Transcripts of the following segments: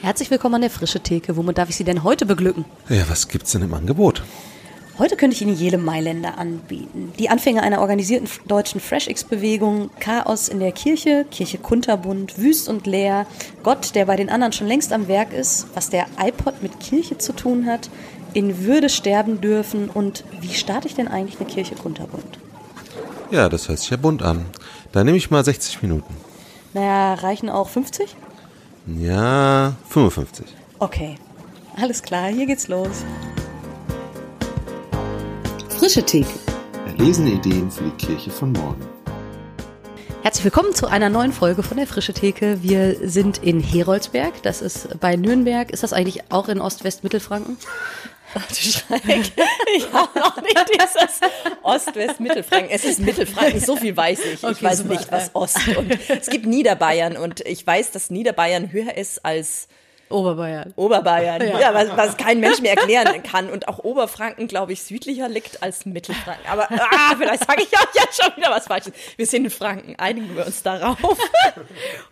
Herzlich willkommen an der Frische Theke. Womit darf ich Sie denn heute beglücken? Ja, was gibt's denn im Angebot? Heute könnte ich Ihnen jede Mailänder anbieten. Die Anfänge einer organisierten deutschen FreshX-Bewegung, Chaos in der Kirche, Kirche Kunterbund, Wüst und leer, Gott, der bei den anderen schon längst am Werk ist, was der iPod mit Kirche zu tun hat, in Würde sterben dürfen und wie starte ich denn eigentlich eine Kirche Kunterbund? Ja, das hört sich ja bunt an. Da nehme ich mal 60 Minuten. Naja, reichen auch 50? Ja, 55. Okay, alles klar, hier geht's los. Frische Theke. Erlesene Ideen für die Kirche von morgen. Herzlich willkommen zu einer neuen Folge von der Frische Theke. Wir sind in Heroldsberg, das ist bei Nürnberg. Ist das eigentlich auch in Ost-West-Mittelfranken? Ach du Schreck. Ich habe noch nicht dieses Ost-West-Mittelfranken. Es ist Mittelfranken, so viel weiß ich. Okay, ich weiß super. nicht, was Ost und es gibt Niederbayern und ich weiß, dass Niederbayern höher ist als Oberbayern. Oberbayern. Ja. Ja, was, was kein Mensch mehr erklären kann. Und auch Oberfranken, glaube ich, südlicher liegt als Mittelfranken. Aber ah, vielleicht sage ich euch jetzt schon wieder was Falsches. Wir sind in Franken, einigen wir uns darauf.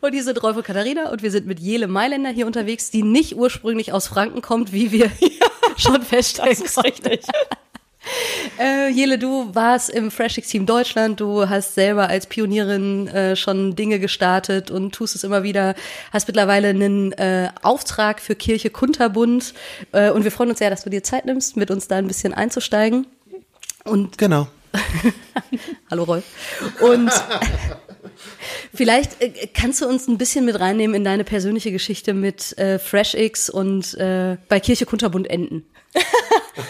Und hier sind Rolf und Katharina und wir sind mit Jele Mailänder hier unterwegs, die nicht ursprünglich aus Franken kommt, wie wir schon feststellen Das ist konnten. richtig. Äh, Jele, du warst im FreshX Team Deutschland, du hast selber als Pionierin äh, schon Dinge gestartet und tust es immer wieder, hast mittlerweile einen äh, Auftrag für Kirche Kunterbund äh, und wir freuen uns sehr, dass du dir Zeit nimmst, mit uns da ein bisschen einzusteigen. Und Genau. Hallo Rolf. Und vielleicht äh, kannst du uns ein bisschen mit reinnehmen in deine persönliche Geschichte mit äh, FreshX und äh, bei Kirche Kunterbund enden.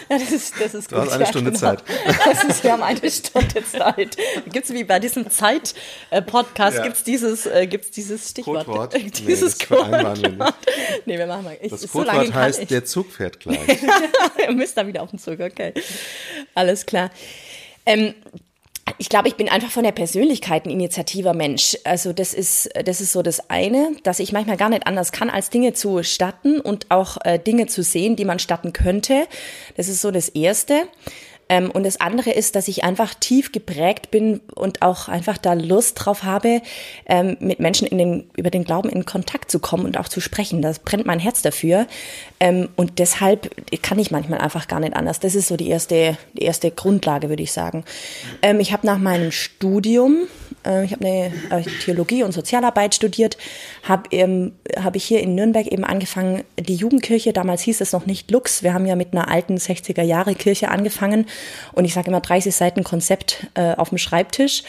Ja, das ist, das ist Du hast gut. eine ja, Stunde genau. Zeit. Das ist, wir haben eine Stunde Zeit. Gibt's wie bei diesem Zeit-Podcast, Ja. gibt's dieses, äh, gibt's dieses Stichwort. Codewort? Äh, Nee, Dieses das vereinbaren wir Codewort. Nee, wir machen mal. Ich, Das so Codewort heißt, ich. der Zug fährt gleich. Ihr müsst da wieder auf den Zug, okay. Alles klar. Ähm, ich glaube, ich bin einfach von der Persönlichkeit ein initiativer Mensch. Also das ist, das ist so das eine, dass ich manchmal gar nicht anders kann, als Dinge zu statten und auch äh, Dinge zu sehen, die man statten könnte. Das ist so das Erste. Ähm, und das andere ist, dass ich einfach tief geprägt bin und auch einfach da Lust drauf habe, ähm, mit Menschen in den, über den Glauben in Kontakt zu kommen und auch zu sprechen. Das brennt mein Herz dafür. Ähm, und deshalb kann ich manchmal einfach gar nicht anders. Das ist so die erste, die erste Grundlage, würde ich sagen. Ähm, ich habe nach meinem Studium, ich habe eine äh, Theologie und Sozialarbeit studiert, habe ähm, hab ich hier in Nürnberg eben angefangen, die Jugendkirche, damals hieß es noch nicht Lux, wir haben ja mit einer alten 60er Jahre Kirche angefangen und ich sage immer 30 Seiten Konzept äh, auf dem Schreibtisch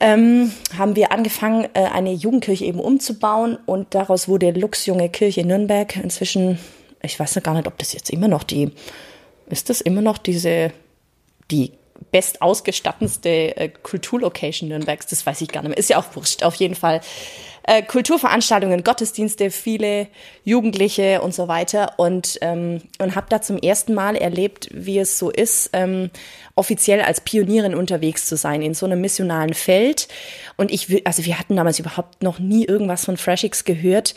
ähm, haben wir angefangen, äh, eine Jugendkirche eben umzubauen und daraus wurde Lux Junge Kirche Nürnberg. Inzwischen, ich weiß noch gar nicht, ob das jetzt immer noch die, ist das immer noch diese, die best ausgestattendste äh, Kulturlocation Nürnbergs, das weiß ich gar nicht mehr. Ist ja auch wurscht, auf jeden Fall. Äh, Kulturveranstaltungen, Gottesdienste, viele Jugendliche und so weiter und ähm, und habe da zum ersten Mal erlebt, wie es so ist, ähm, offiziell als Pionierin unterwegs zu sein in so einem missionalen Feld. Und ich will, also wir hatten damals überhaupt noch nie irgendwas von FreshX gehört.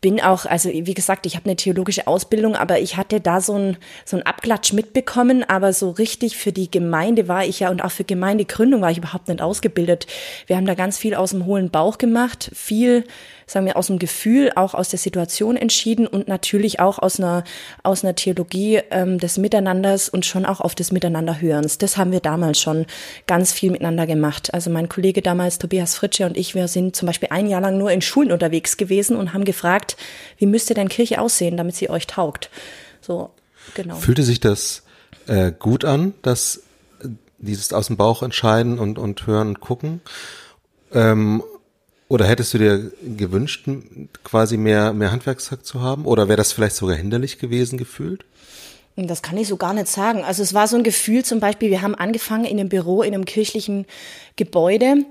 Bin auch, also wie gesagt, ich habe eine theologische Ausbildung, aber ich hatte da so ein so Abklatsch mitbekommen, aber so richtig für die Gemeinde war ich ja und auch für Gemeindegründung war ich überhaupt nicht ausgebildet. Wir haben da ganz viel aus dem hohlen Bauch gemacht, viel, sagen wir, aus dem Gefühl, auch aus der Situation entschieden und natürlich auch aus einer aus einer Theologie ähm, des Miteinanders und schon auch auf des Miteinanderhörens. Das haben wir damals schon ganz viel miteinander gemacht. Also mein Kollege damals, Tobias Fritsche und ich, wir sind zum Beispiel ein Jahr lang nur in Schulen unterwegs gewesen und haben gefragt, wie müsste denn Kirche aussehen, damit sie euch taugt. So, genau. Fühlte sich das äh, gut an, dass äh, dieses aus dem Bauch entscheiden und, und hören und gucken? Ähm, oder hättest du dir gewünscht, quasi mehr, mehr Handwerkszeug zu haben? Oder wäre das vielleicht sogar hinderlich gewesen gefühlt? Das kann ich so gar nicht sagen. Also es war so ein Gefühl zum Beispiel, wir haben angefangen in einem Büro, in einem kirchlichen Gebäude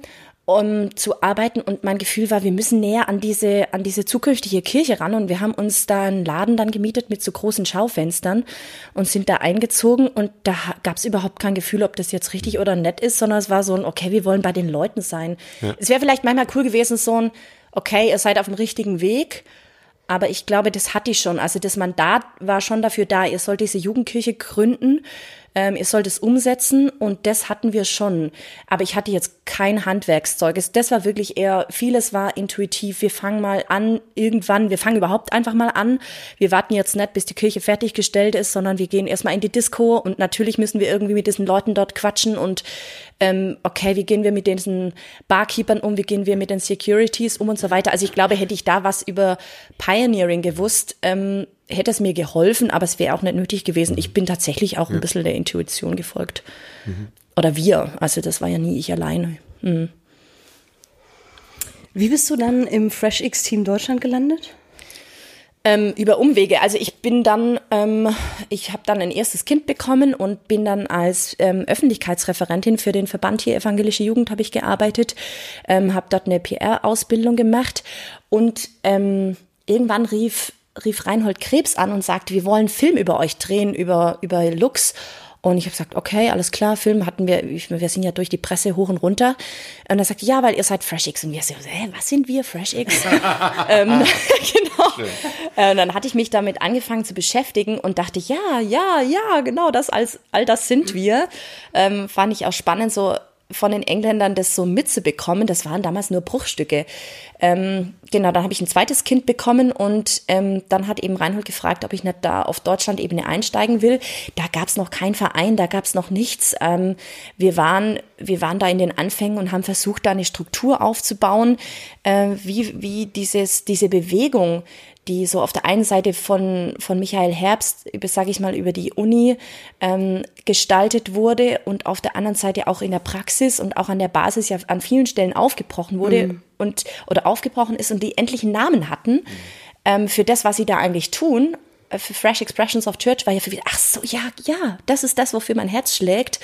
um zu arbeiten und mein Gefühl war, wir müssen näher an diese, an diese zukünftige Kirche ran und wir haben uns da einen Laden dann gemietet mit so großen Schaufenstern und sind da eingezogen und da gab es überhaupt kein Gefühl, ob das jetzt richtig oder nett ist, sondern es war so ein, okay, wir wollen bei den Leuten sein. Es wäre vielleicht manchmal cool gewesen, so ein, okay, ihr seid auf dem richtigen Weg, aber ich glaube, das hatte ich schon. Also das Mandat war schon dafür da, ihr sollt diese Jugendkirche gründen. Ähm, ihr sollt es umsetzen und das hatten wir schon. Aber ich hatte jetzt kein Handwerkszeug. Das war wirklich eher, vieles war intuitiv. Wir fangen mal an, irgendwann, wir fangen überhaupt einfach mal an. Wir warten jetzt nicht, bis die Kirche fertiggestellt ist, sondern wir gehen erstmal in die Disco und natürlich müssen wir irgendwie mit diesen Leuten dort quatschen und ähm, okay, wie gehen wir mit diesen Barkeepern um, wie gehen wir mit den Securities um und so weiter. Also ich glaube, hätte ich da was über Pioneering gewusst, ähm, hätte es mir geholfen, aber es wäre auch nicht nötig gewesen. Ich bin tatsächlich auch ein bisschen der Intuition gefolgt. Mhm. Oder wir, also das war ja nie ich alleine. Mhm. Wie bist du dann im FreshX-Team Deutschland gelandet? ähm, über Umwege. Also ich bin dann, ähm, ich habe dann ein erstes Kind bekommen und bin dann als ähm, Öffentlichkeitsreferentin für den Verband hier Evangelische Jugend habe ich gearbeitet, ähm, habe dort eine PR-Ausbildung gemacht und ähm, irgendwann rief rief Reinhold Krebs an und sagte, wir wollen einen Film über euch drehen, über, über Lux. Und ich habe gesagt, okay, alles klar, Film hatten wir, wir sind ja durch die Presse hoch und runter. Und er sagte, ja, weil ihr seid FreshX. Und wir so, hä, was sind wir, FreshX? ähm, genau. Äh, und dann hatte ich mich damit angefangen zu beschäftigen und dachte, ja, ja, ja, genau, das als, all das sind wir. Ähm, fand ich auch spannend, so von den Engländern das so mitzubekommen. Das waren damals nur Bruchstücke. Ähm, genau, dann habe ich ein zweites Kind bekommen und ähm, dann hat eben Reinhold gefragt, ob ich nicht da auf Deutschland-Ebene einsteigen will. Da gab es noch keinen Verein, da gab es noch nichts. Ähm, wir, waren, wir waren da in den Anfängen und haben versucht, da eine Struktur aufzubauen, äh, wie, wie dieses, diese Bewegung, die so auf der einen Seite von, von Michael Herbst, sage ich mal, über die Uni ähm, gestaltet wurde und auf der anderen Seite auch in der Praxis und auch an der Basis ja an vielen Stellen aufgebrochen wurde mhm. und oder aufgebrochen ist und die endlichen Namen hatten mhm. ähm, für das, was sie da eigentlich tun für Fresh Expressions of Church war ja für mich, ach so, ja, ja, das ist das, wofür mein Herz schlägt.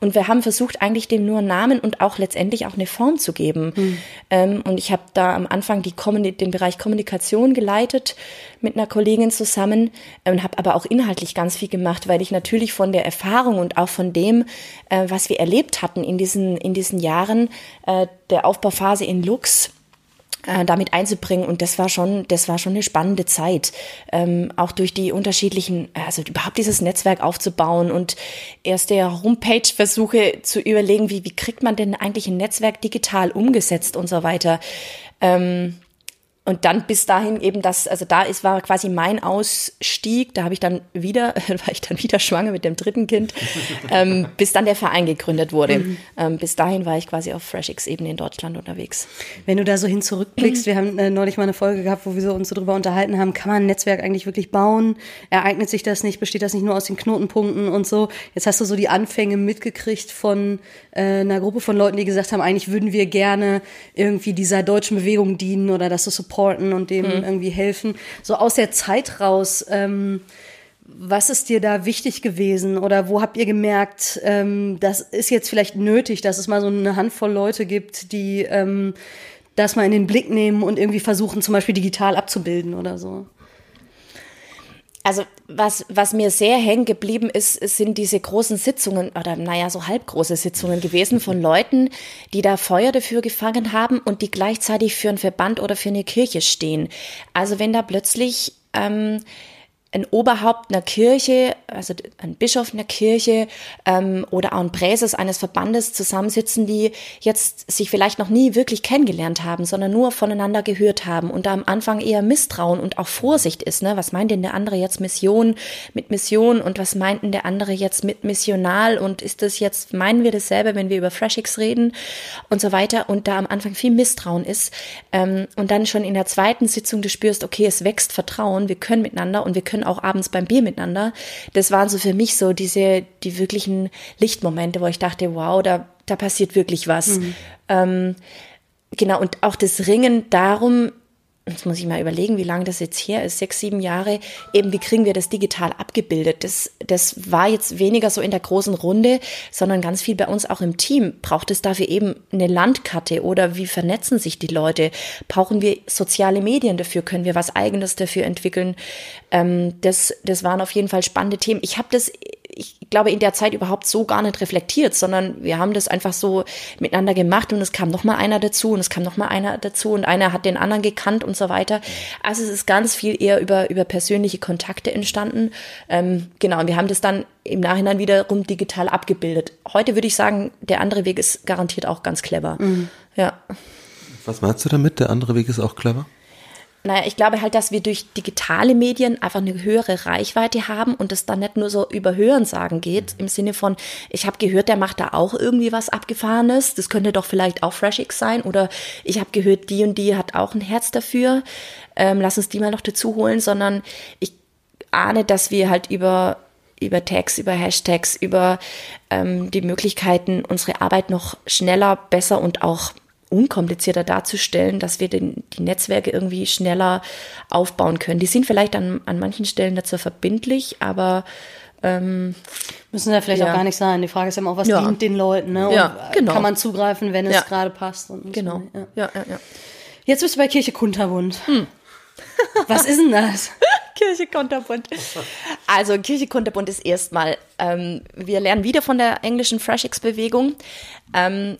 Und wir haben versucht, eigentlich dem nur einen Namen und auch letztendlich auch eine Form zu geben. Mhm. Ähm, und ich habe da am Anfang die den Bereich Kommunikation geleitet mit einer Kollegin zusammen und habe aber auch inhaltlich ganz viel gemacht, weil ich natürlich von der Erfahrung und auch von dem, äh, was wir erlebt hatten in diesen, in diesen Jahren äh, der Aufbauphase in Lux, äh, damit einzubringen und das war schon, das war schon eine spannende Zeit, ähm, auch durch die unterschiedlichen, also überhaupt dieses Netzwerk aufzubauen und erste Homepage-Versuche zu überlegen, wie wie kriegt man denn eigentlich ein Netzwerk digital umgesetzt und so weiter. Ähm, und dann bis dahin eben das, also da ist, war quasi mein Ausstieg, da habe ich dann wieder, war ich dann wieder schwanger mit dem dritten Kind, ähm, bis dann der Verein gegründet wurde. Mhm. Ähm, bis dahin war ich quasi auf FreshX-Ebene in Deutschland unterwegs. Wenn du da so hin zurückblickst, wir haben äh, neulich mal eine Folge gehabt, wo wir so uns so drüber unterhalten haben, kann man ein Netzwerk eigentlich wirklich bauen? Ereignet sich das nicht? Besteht das nicht nur aus den Knotenpunkten und so? Jetzt hast du so die Anfänge mitgekriegt von äh, einer Gruppe von Leuten, die gesagt haben, eigentlich würden wir gerne irgendwie dieser deutschen Bewegung dienen oder das so supporten und dem hm. irgendwie helfen. So aus der Zeit raus, ähm, was ist dir da wichtig gewesen oder wo habt ihr gemerkt, ähm, das ist jetzt vielleicht nötig, dass es mal so eine Handvoll Leute gibt, die ähm, das mal in den Blick nehmen und irgendwie versuchen, zum Beispiel digital abzubilden oder so? Also was, was mir sehr hängen geblieben ist, sind diese großen Sitzungen oder naja, so halbgroße Sitzungen gewesen von Leuten, die da Feuer dafür gefangen haben und die gleichzeitig für einen Verband oder für eine Kirche stehen. Also wenn da plötzlich ähm, ein Oberhaupt einer Kirche, also ein Bischof einer Kirche ähm, oder auch ein Präses eines Verbandes zusammensitzen, die jetzt sich vielleicht noch nie wirklich kennengelernt haben, sondern nur voneinander gehört haben und da am Anfang eher Misstrauen und auch Vorsicht ist. Ne? Was meint denn der andere jetzt Mission mit Mission und was meint denn der andere jetzt mit missional und ist das jetzt, meinen wir dasselbe, wenn wir über FreshX reden und so weiter und da am Anfang viel Misstrauen ist ähm, und dann schon in der zweiten Sitzung du spürst, okay, es wächst Vertrauen, wir können miteinander und wir können auch abends beim Bier miteinander. Das waren so für mich so diese, die wirklichen Lichtmomente, wo ich dachte, wow, da, da passiert wirklich was. Mhm. Ähm, genau, und auch das Ringen darum, jetzt muss ich mal überlegen, wie lange das jetzt her ist, sechs, sieben Jahre, eben wie kriegen wir das digital abgebildet. Das, das war jetzt weniger so in der großen Runde, sondern ganz viel bei uns auch im Team. Braucht es dafür eben eine Landkarte oder wie vernetzen sich die Leute? Brauchen wir soziale Medien dafür? Können wir was eigenes dafür entwickeln? Ähm, das, das waren auf jeden Fall spannende Themen. Ich habe das ich glaube, in der Zeit überhaupt so gar nicht reflektiert, sondern wir haben das einfach so miteinander gemacht und es kam noch mal einer dazu und es kam noch mal einer dazu und einer hat den anderen gekannt und so weiter. Also es ist ganz viel eher über, über persönliche Kontakte entstanden. Ähm, genau, und wir haben das dann im Nachhinein wiederum digital abgebildet. Heute würde ich sagen, der andere Weg ist garantiert auch ganz clever. Mhm. Ja. Was meinst du damit? Der andere Weg ist auch clever? Naja, ich glaube halt, dass wir durch digitale Medien einfach eine höhere Reichweite haben und es dann nicht nur so über Hörensagen geht, im Sinne von, ich habe gehört, der macht da auch irgendwie was Abgefahrenes, das könnte doch vielleicht auch FreshX sein oder ich habe gehört, die und die hat auch ein Herz dafür, ähm, lass uns die mal noch dazu holen, sondern ich ahne, dass wir halt über über Tags, über Hashtags, über ähm, die Möglichkeiten, unsere Arbeit noch schneller, besser und auch unkomplizierter darzustellen, dass wir den, die Netzwerke irgendwie schneller aufbauen können. Die sind vielleicht an, an manchen Stellen dazu verbindlich, aber ähm, müssen ja vielleicht ja. auch gar nicht sein. Die Frage ist ja immer auch, was ja. dient den Leuten, ne? Und ja, genau. Kann man zugreifen, wenn es gerade passt. genau. So, ja. Ja, ja, Jetzt bist du bei Kirche Kunterbund. Hm. Was ist denn das? Kirche Kunterbund. Also Kirche Kunterbund ist erstmal, ähm, wir lernen wieder von der englischen FreshX-Bewegung. Ähm,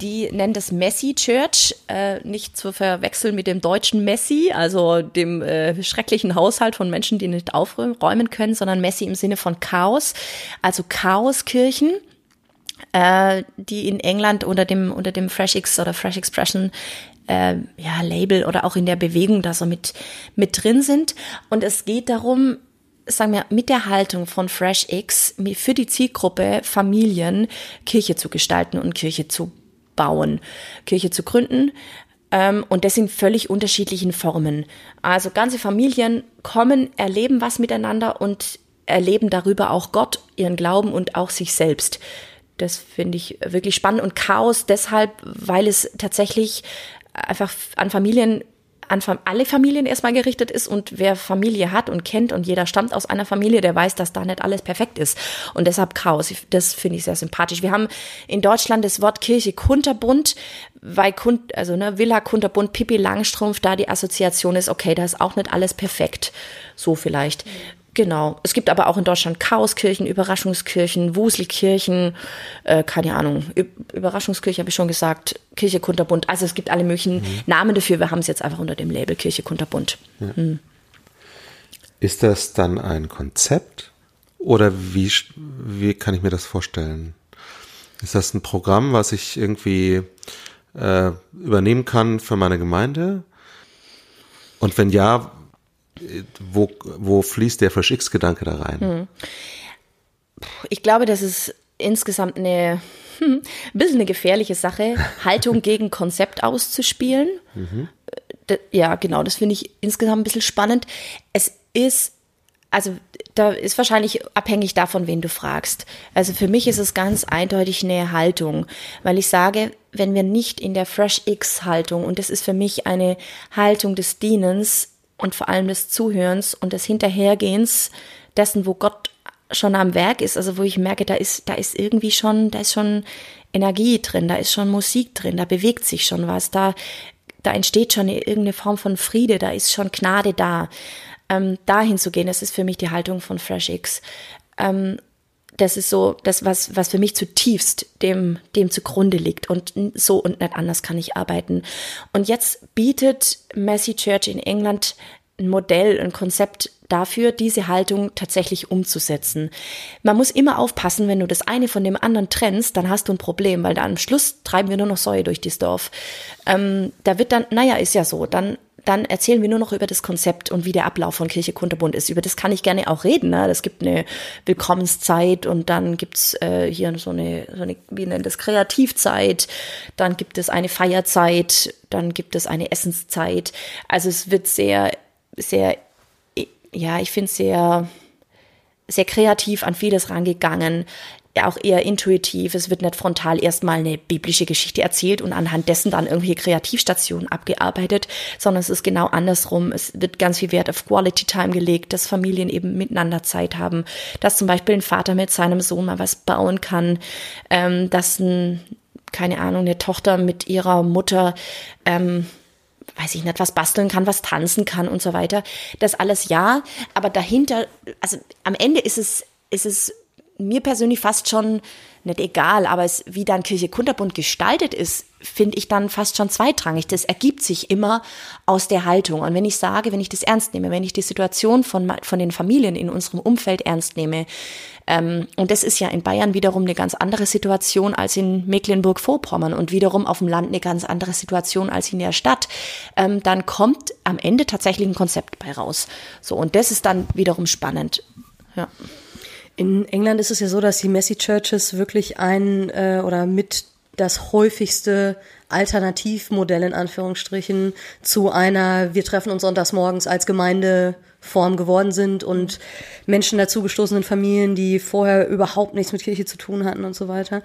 die nennt es Messi Church, äh, nicht zu verwechseln mit dem deutschen Messi, also dem äh, schrecklichen Haushalt von Menschen, die nicht aufräumen können, sondern Messi im Sinne von Chaos, also Chaoskirchen, äh, die in England unter dem unter dem Fresh X oder Fresh Expression äh, ja Label oder auch in der Bewegung da so mit mit drin sind. Und es geht darum, sagen wir, mit der Haltung von Fresh X für die Zielgruppe Familien Kirche zu gestalten und Kirche zu bauen, Kirche zu gründen. Ähm, und das in völlig unterschiedlichen Formen. Also ganze Familien kommen, erleben was miteinander und erleben darüber auch Gott, ihren Glauben und auch sich selbst. Das finde ich wirklich spannend und Chaos deshalb, weil es tatsächlich einfach an Familien an alle Familien erstmal gerichtet ist und wer Familie hat und kennt und jeder stammt aus einer Familie, der weiß, dass da nicht alles perfekt ist. Und deshalb Chaos. Das finde ich sehr sympathisch. Wir haben in Deutschland das Wort Kirche kunterbunt, weil Kund, also ne, Villa kunterbunt, Pippi Langstrumpf, da die Assoziation ist, okay, da ist auch nicht alles perfekt. So vielleicht. Genau. Es gibt aber auch in Deutschland Chaoskirchen, Überraschungskirchen, Wuselkirchen, äh, keine Ahnung. Überraschungskirche habe ich schon gesagt, Kirche Kunterbund. Also es gibt alle möglichen mhm. Namen dafür. Wir haben es jetzt einfach unter dem Label Kirche Kunterbund. Ja. Mhm. Ist das dann ein Konzept oder wie, wie kann ich mir das vorstellen? Ist das ein Programm, was ich irgendwie äh, übernehmen kann für meine Gemeinde? Und wenn ja, wo, wo fließt der Fresh-X-Gedanke da rein? Hm. Ich glaube, das ist insgesamt eine hm, ein bisschen eine gefährliche Sache, Haltung gegen Konzept auszuspielen. Mhm. Ja, genau, das finde ich insgesamt ein bisschen spannend. Es ist, also da ist wahrscheinlich abhängig davon, wen du fragst. Also für mich ist es ganz eindeutig eine Haltung, weil ich sage, wenn wir nicht in der Fresh X Haltung, und das ist für mich eine Haltung des Dienens, und vor allem des Zuhörens und des Hinterhergehens dessen, wo Gott schon am Werk ist, also wo ich merke, da ist, da ist irgendwie schon, da ist schon Energie drin, da ist schon Musik drin, da bewegt sich schon was, da, da entsteht schon irgendeine Form von Friede, da ist schon Gnade da. Ähm, dahin zu gehen, das ist für mich die Haltung von Fresh X. Ähm, das ist so das, was, was für mich zutiefst dem, dem zugrunde liegt. Und so und nicht anders kann ich arbeiten. Und jetzt bietet Messi Church in England ein Modell, ein Konzept dafür, diese Haltung tatsächlich umzusetzen. Man muss immer aufpassen, wenn du das eine von dem anderen trennst, dann hast du ein Problem, weil da am Schluss treiben wir nur noch Säue durch das Dorf. Ähm, da wird dann, naja, ist ja so, dann dann erzählen wir nur noch über das Konzept und wie der Ablauf von Kirche Kunterbund ist. Über das kann ich gerne auch reden. Ne? Es gibt eine Willkommenszeit und dann gibt's äh, hier so eine, so eine, wie nennt das, Kreativzeit. Dann gibt es eine Feierzeit. Dann gibt es eine Essenszeit. Also es wird sehr, sehr, ja, ich finde sehr, sehr kreativ an vieles rangegangen auch eher intuitiv. Es wird nicht frontal erstmal eine biblische Geschichte erzählt und anhand dessen dann irgendwelche Kreativstationen abgearbeitet, sondern es ist genau andersrum. Es wird ganz viel Wert auf Quality Time gelegt, dass Familien eben miteinander Zeit haben, dass zum Beispiel ein Vater mit seinem Sohn mal was bauen kann, ähm, dass ein, keine Ahnung, eine Tochter mit ihrer Mutter ähm, weiß ich nicht, was basteln kann, was tanzen kann und so weiter. Das alles ja, aber dahinter, also am Ende ist es, ist es mir persönlich fast schon nicht egal, aber es, wie dann Kirche Kunterbund gestaltet ist, finde ich dann fast schon zweitrangig. Das ergibt sich immer aus der Haltung. Und wenn ich sage, wenn ich das ernst nehme, wenn ich die Situation von, von den Familien in unserem Umfeld ernst nehme, ähm, und das ist ja in Bayern wiederum eine ganz andere Situation als in Mecklenburg-Vorpommern und wiederum auf dem Land eine ganz andere Situation als in der Stadt, ähm, dann kommt am Ende tatsächlich ein Konzept bei raus. So, und das ist dann wiederum spannend. Ja. In England ist es ja so, dass die Messy Churches wirklich ein äh, oder mit das häufigste Alternativmodell in Anführungsstrichen zu einer wir treffen uns sonntags morgens als Gemeindeform geworden sind und Menschen dazugestoßenen Familien, die vorher überhaupt nichts mit Kirche zu tun hatten und so weiter.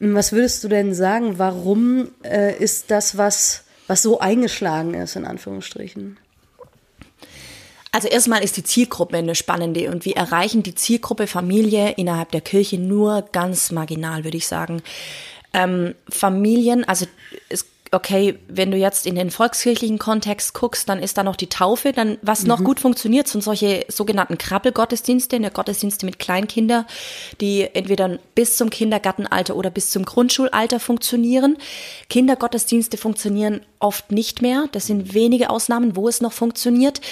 Was würdest du denn sagen, warum äh, ist das was, was so eingeschlagen ist in Anführungsstrichen? Also erstmal ist die Zielgruppe eine spannende und wir erreichen die Zielgruppe Familie innerhalb der Kirche nur ganz marginal, würde ich sagen. Ähm, Familien, also es okay, wenn du jetzt in den volkskirchlichen Kontext guckst, dann ist da noch die Taufe, dann was mhm. noch gut funktioniert, sind solche sogenannten Krabbelgottesdienste, eine Gottesdienste mit Kleinkinder, die entweder bis zum Kindergartenalter oder bis zum Grundschulalter funktionieren. Kindergottesdienste funktionieren oft nicht mehr. Das sind wenige Ausnahmen, wo es noch funktioniert.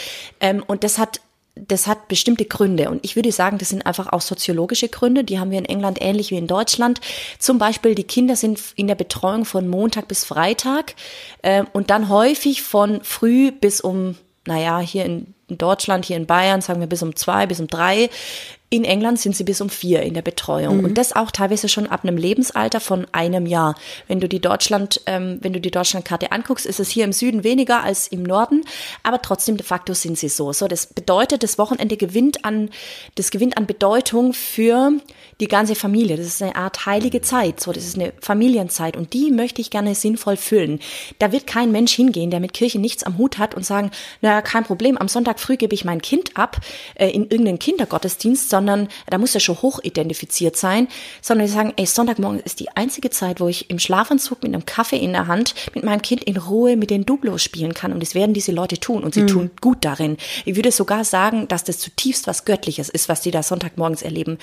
Ähm, und das hat das hat bestimmte Gründe. Und ich würde sagen, das sind einfach auch soziologische Gründe. Die haben wir in England ähnlich wie in Deutschland. Zum Beispiel, die Kinder sind in der Betreuung von Montag bis Freitag äh, und dann häufig von früh bis um, naja, hier in Deutschland, hier in Bayern, sagen wir bis um zwei, bis um drei. In England sind sie bis um vier in der Betreuung mhm. und das auch teilweise schon ab einem Lebensalter von einem Jahr. Wenn du die Deutschland, ähm, wenn du die Deutschlandkarte anguckst, ist es hier im Süden weniger als im Norden, aber trotzdem de facto sind sie so. So, das bedeutet, das Wochenende gewinnt an, das gewinnt an Bedeutung für die ganze Familie. Das ist eine Art heilige Zeit. So, das ist eine Familienzeit und die möchte ich gerne sinnvoll füllen. Da wird kein Mensch hingehen, der mit Kirche nichts am Hut hat und sagen, naja, kein Problem, am Sonntag früh gebe ich mein Kind ab äh, in irgendeinen Kindergottesdienst, sondern da muss er schon hoch identifiziert sein, sondern die sagen, ey, Sonntagmorgen ist die einzige Zeit, wo ich im Schlafanzug mit einem Kaffee in der Hand mit meinem Kind in Ruhe mit den Dublos spielen kann und das werden diese Leute tun und sie mhm. tun gut darin. Ich würde sogar sagen, dass das zutiefst was Göttliches ist, was die da Sonntagmorgens erleben.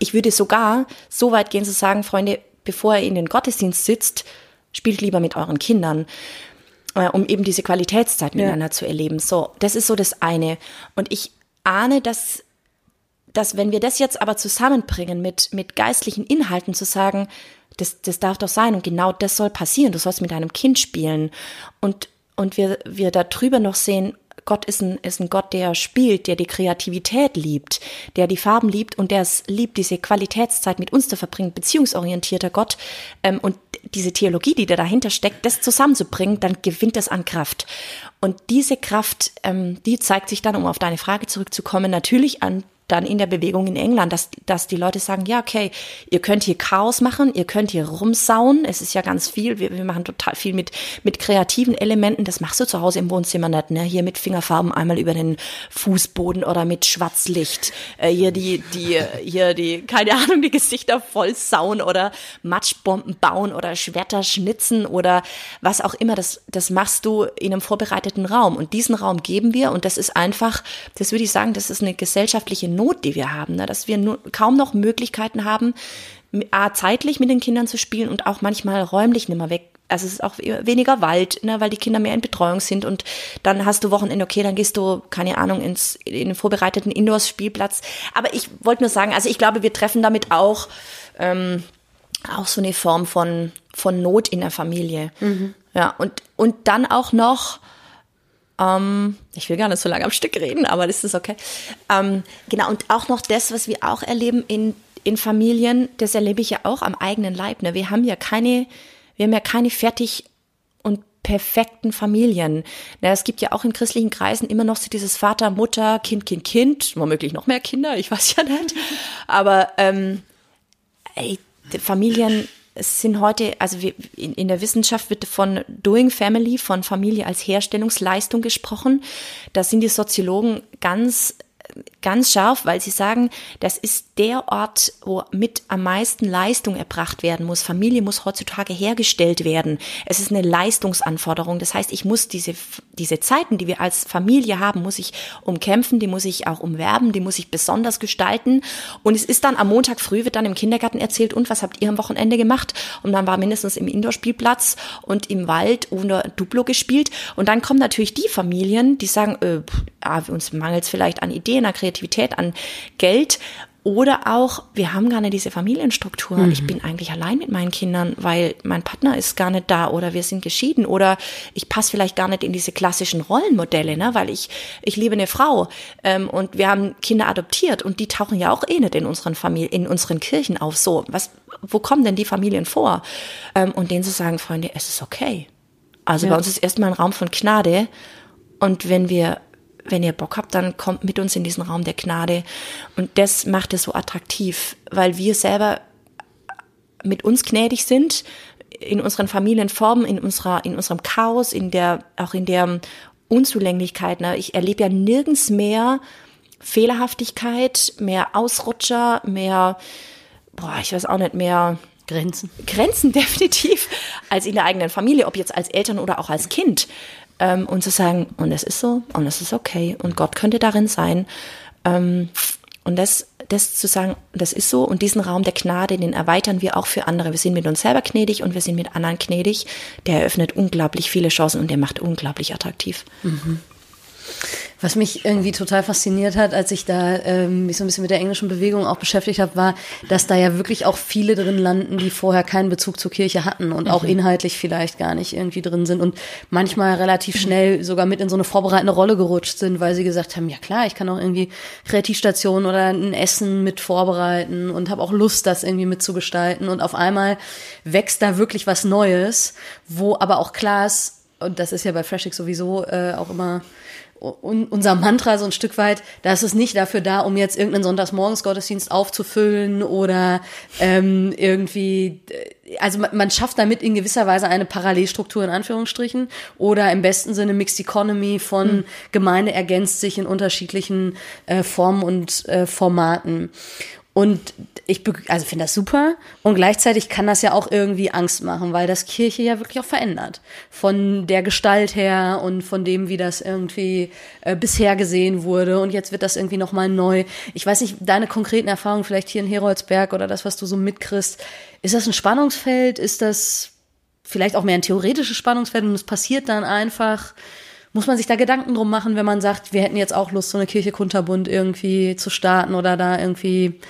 Ich würde sogar so weit gehen zu sagen, Freunde, bevor ihr in den Gottesdienst sitzt, spielt lieber mit euren Kindern äh, um eben diese Qualitätszeit miteinander ja. zu erleben. So, das ist so das eine. Und ich ahne, dass dass wenn wir das jetzt aber zusammenbringen mit, mit geistlichen Inhalten zu sagen, das, das darf doch sein und genau das soll passieren, du sollst mit deinem Kind spielen und, und wir, wir da drüber noch sehen, Gott ist ein, ist ein Gott, der spielt, der die Kreativität liebt, der die Farben liebt und der es liebt, diese Qualitätszeit mit uns zu verbringen, beziehungsorientierter Gott. Ähm, und diese Theologie, die da dahinter steckt, das zusammenzubringen, dann gewinnt es an Kraft. Und diese Kraft, ähm, die zeigt sich dann, um auf deine Frage zurückzukommen, natürlich an dann in der Bewegung in England, dass, dass die Leute sagen, ja, okay, ihr könnt hier Chaos machen, ihr könnt hier rumsauen, es ist ja ganz viel, wir, wir machen total viel mit, mit kreativen Elementen, das machst du zu Hause im Wohnzimmer nicht, ne? hier mit Fingerfarben einmal über den Fußboden oder mit Schwarzlicht, äh, hier die, die, hier die, keine Ahnung, die Gesichter voll sauen oder Matschbomben bauen oder Schwerter schnitzen oder was auch immer, das, das machst du in einem vorbereiteten Raum. Und diesen Raum geben wir. Und das ist einfach, das würde ich sagen, das ist eine gesellschaftliche Not, die wir haben, ne? dass wir nur, kaum noch Möglichkeiten haben, A, zeitlich mit den Kindern zu spielen und auch manchmal räumlich nicht mehr weg. Also es ist auch weniger Wald, ne, weil die Kinder mehr in Betreuung sind und dann hast du Wochenende, okay, dann gehst du, keine Ahnung, ins, in den vorbereiteten Indoors-Spielplatz. Aber ich wollte nur sagen, also ich glaube, wir treffen damit auch, ähm, auch so eine Form von, von Not in der Familie. Mhm. Ja, und, und dann auch noch, ähm, ich will gar nicht so lange am Stück reden, aber das ist okay. Ähm, genau, und auch noch das, was wir auch erleben in, in Familien, das erlebe ich ja auch am eigenen Leib. Ne? Wir haben ja keine, wir haben ja keine fertig und perfekten Familien. Na, es gibt ja auch in christlichen Kreisen immer noch so dieses Vater, Mutter, Kind, Kind, Kind, womöglich noch mehr Kinder, ich weiß ja nicht. Aber ähm, ey, Familien es sind heute, also wir, in, in der Wissenschaft wird von Doing Family, von Familie als Herstellungsleistung gesprochen. Da sind die Soziologen ganz ganz scharf, weil sie sagen, das ist der Ort, wo mit am meisten Leistung erbracht werden muss. Familie muss heutzutage hergestellt werden. Es ist eine Leistungsanforderung. Das heißt, ich muss diese, diese Zeiten, die wir als Familie haben, muss ich umkämpfen, die muss ich auch umwerben, die muss ich besonders gestalten. Und es ist dann am Montag früh, wird dann im Kindergarten erzählt, und was habt ihr am Wochenende gemacht? Und dann war mindestens im Indoor-Spielplatz und im Wald oder Duplo gespielt. Und dann kommen natürlich die Familien, die sagen, äh, ah, uns mangelt es vielleicht an Ideen, an Kreativität, an Geld. Oder auch, wir haben gar nicht diese Familienstruktur. Mhm. Ich bin eigentlich allein mit meinen Kindern, weil mein Partner ist gar nicht da oder wir sind geschieden oder ich passe vielleicht gar nicht in diese klassischen Rollenmodelle, ne? weil ich, ich liebe eine Frau ähm, und wir haben Kinder adoptiert und die tauchen ja auch eh nicht in unseren Familien, in unseren Kirchen auf. So, was, wo kommen denn die Familien vor? Ähm, und denen zu sagen, Freunde, es ist okay. Also ja. bei uns ist erstmal ein Raum von Gnade und wenn wir wenn ihr Bock habt, dann kommt mit uns in diesen Raum der Gnade. Und das macht es so attraktiv, weil wir selber mit uns gnädig sind, in unseren Familienformen, in unserer, in unserem Chaos, in der, auch in der Unzulänglichkeit. Ne? Ich erlebe ja nirgends mehr Fehlerhaftigkeit, mehr Ausrutscher, mehr, boah, ich weiß auch nicht, mehr Grenzen. Grenzen definitiv, als in der eigenen Familie, ob jetzt als Eltern oder auch als Kind ähm, und zu sagen, und es ist so und es ist okay und Gott könnte darin sein. Ähm, und das, das zu sagen, das ist so und diesen Raum der Gnade, den erweitern wir auch für andere. Wir sind mit uns selber gnädig und wir sind mit anderen gnädig. Der eröffnet unglaublich viele Chancen und der macht unglaublich attraktiv. Mhm. Was mich irgendwie total fasziniert hat, als ich da ähm, mich so ein bisschen mit der englischen Bewegung auch beschäftigt habe, war, dass da ja wirklich auch viele drin landen, die vorher keinen Bezug zur Kirche hatten und mhm. auch inhaltlich vielleicht gar nicht irgendwie drin sind und manchmal relativ schnell sogar mit in so eine vorbereitende Rolle gerutscht sind, weil sie gesagt haben, ja klar, ich kann auch irgendwie Kreativstationen oder ein Essen mit vorbereiten und habe auch Lust, das irgendwie mitzugestalten und auf einmal wächst da wirklich was Neues, wo aber auch klar ist, und das ist ja bei Freshix sowieso äh, auch immer unser Mantra so ein Stück weit, das ist nicht dafür da, um jetzt irgendeinen Sonntagsmorgensgottesdienst aufzufüllen oder ähm, irgendwie, äh, also man, man schafft damit in gewisser Weise eine Parallelstruktur in Anführungsstrichen oder im besten Sinne Mixed Economy von mhm. Gemeinde ergänzt sich in unterschiedlichen äh, Formen und äh, Formaten. Und ich also finde das super und gleichzeitig kann das ja auch irgendwie Angst machen, weil das Kirche ja wirklich auch verändert. Von der Gestalt her und von dem, wie das irgendwie äh, bisher gesehen wurde und jetzt wird das irgendwie nochmal neu. Ich weiß nicht, deine konkreten Erfahrungen vielleicht hier in Heroldsberg oder das, was du so mitkriegst, ist das ein Spannungsfeld? Ist das vielleicht auch mehr ein theoretisches Spannungsfeld und es passiert dann einfach? Muss man sich da Gedanken drum machen, wenn man sagt, wir hätten jetzt auch Lust, so eine Kirche Kunterbund irgendwie zu starten oder da irgendwie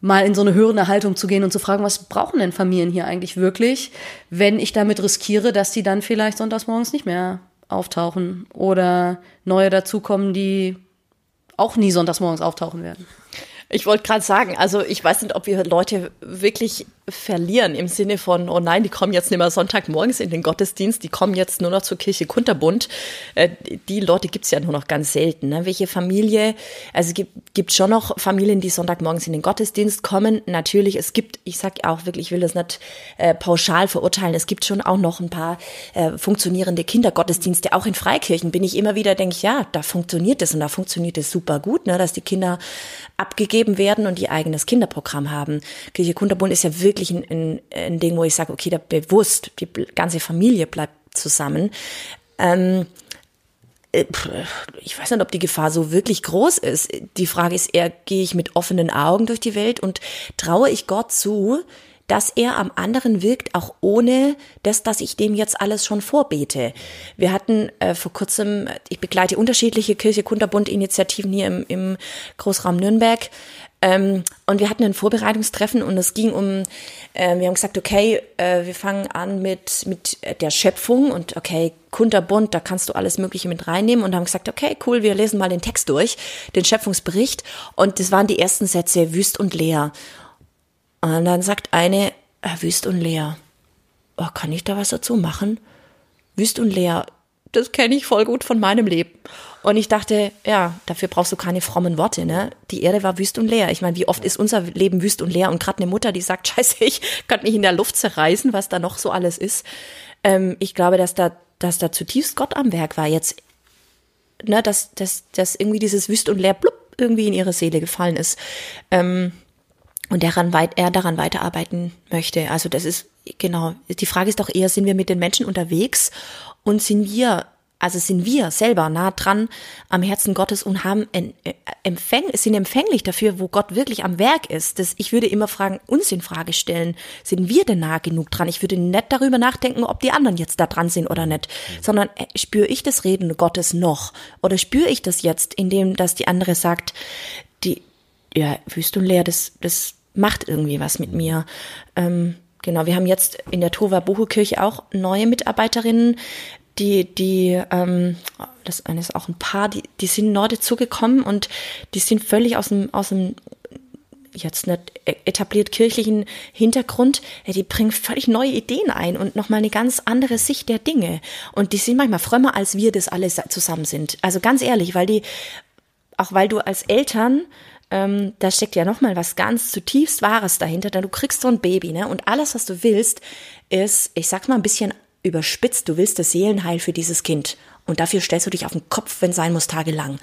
mal in so eine hörende Haltung zu gehen und zu fragen, was brauchen denn Familien hier eigentlich wirklich, wenn ich damit riskiere, dass die dann vielleicht sonntags morgens nicht mehr auftauchen oder neue dazukommen, die auch nie sonntags morgens auftauchen werden. Ich wollte gerade sagen, also ich weiß nicht, ob wir Leute wirklich verlieren im Sinne von, oh nein, die kommen jetzt nicht mehr Sonntagmorgens in den Gottesdienst, die kommen jetzt nur noch zur Kirche Kunterbund. Äh, die Leute gibt's ja nur noch ganz selten. Ne? Welche Familie, also es gibt, gibt schon noch Familien, die Sonntagmorgens in den Gottesdienst kommen. Natürlich, es gibt, ich sag auch wirklich, ich will das nicht äh, pauschal verurteilen, es gibt schon auch noch ein paar äh, funktionierende Kindergottesdienste, auch in Freikirchen bin ich immer wieder, denke ich, ja, da funktioniert das und da funktioniert es super gut, ne, dass die Kinder abgegeben werden und die eigenes Kinderprogramm haben. Kirche Kunterbund ist ja wirklich ein, ein, ein Ding, wo ich sage, okay, da bewusst, die ganze Familie bleibt zusammen. Ähm, äh, ich weiß nicht, ob die Gefahr so wirklich groß ist. Die Frage ist eher, gehe ich mit offenen Augen durch die Welt und traue ich Gott zu, dass er am anderen wirkt, auch ohne das, dass ich dem jetzt alles schon vorbete. Wir hatten äh, vor kurzem, ich begleite unterschiedliche Kirche Kunterbund Initiativen hier im, im Großraum Nürnberg. Ähm, und wir hatten ein Vorbereitungstreffen und es ging um, äh, wir haben gesagt, okay, äh, wir fangen an mit, mit der Schöpfung und okay, Kunterbund, da kannst du alles Mögliche mit reinnehmen und haben gesagt, okay, cool, wir lesen mal den Text durch, den Schöpfungsbericht und das waren die ersten Sätze, wüst und leer. Und dann sagt eine, äh, wüst und leer. Oh, kann ich da was dazu machen? Wüst und leer, das kenne ich voll gut von meinem Leben. Und ich dachte, ja, dafür brauchst du keine frommen Worte, ne? Die Erde war wüst und leer. Ich meine, wie oft ist unser Leben wüst und leer? Und gerade eine Mutter, die sagt, scheiße, ich könnte mich in der Luft zerreißen, was da noch so alles ist. Ähm, ich glaube, dass da, dass da zutiefst Gott am Werk war. Jetzt, ne, dass, dass, dass irgendwie dieses wüst und leer blub irgendwie in ihre Seele gefallen ist. Ähm, und daran weit, er daran weiterarbeiten möchte. Also das ist, genau, die Frage ist doch eher, sind wir mit den Menschen unterwegs und sind wir also sind wir selber nah dran am Herzen Gottes und haben äh, empfäng, sind empfänglich dafür, wo Gott wirklich am Werk ist. Das, ich würde immer fragen, uns in Frage stellen, sind wir denn nah genug dran? Ich würde nicht darüber nachdenken, ob die anderen jetzt da dran sind oder nicht, mhm. sondern äh, spüre ich das Reden Gottes noch? Oder spüre ich das jetzt, indem, dass die andere sagt, die, ja, wüst und leer, das, das macht irgendwie was mit mir. Ähm, Genau, wir haben jetzt in der Tova Bohu Kirche auch neue Mitarbeiterinnen, die, die, ähm, das eine ist auch ein Paar, die, die sind neu dazugekommen und die sind völlig aus dem, aus dem jetzt nicht e-, etabliert kirchlichen Hintergrund, die bringen völlig neue Ideen ein und nochmal eine ganz andere Sicht der Dinge. Und die sind manchmal frömmer, als wir das alle zusammen sind. Also ganz ehrlich, weil die, auch weil du als Eltern ähm, da steckt ja nochmal was ganz zutiefst Wahres dahinter, denn du kriegst so ein Baby, ne? Und alles, was du willst, ist, ich sag's mal ein bisschen überspitzt, du willst das Seelenheil für dieses Kind. Und dafür stellst du dich auf den Kopf, wenn sein muss, tagelang.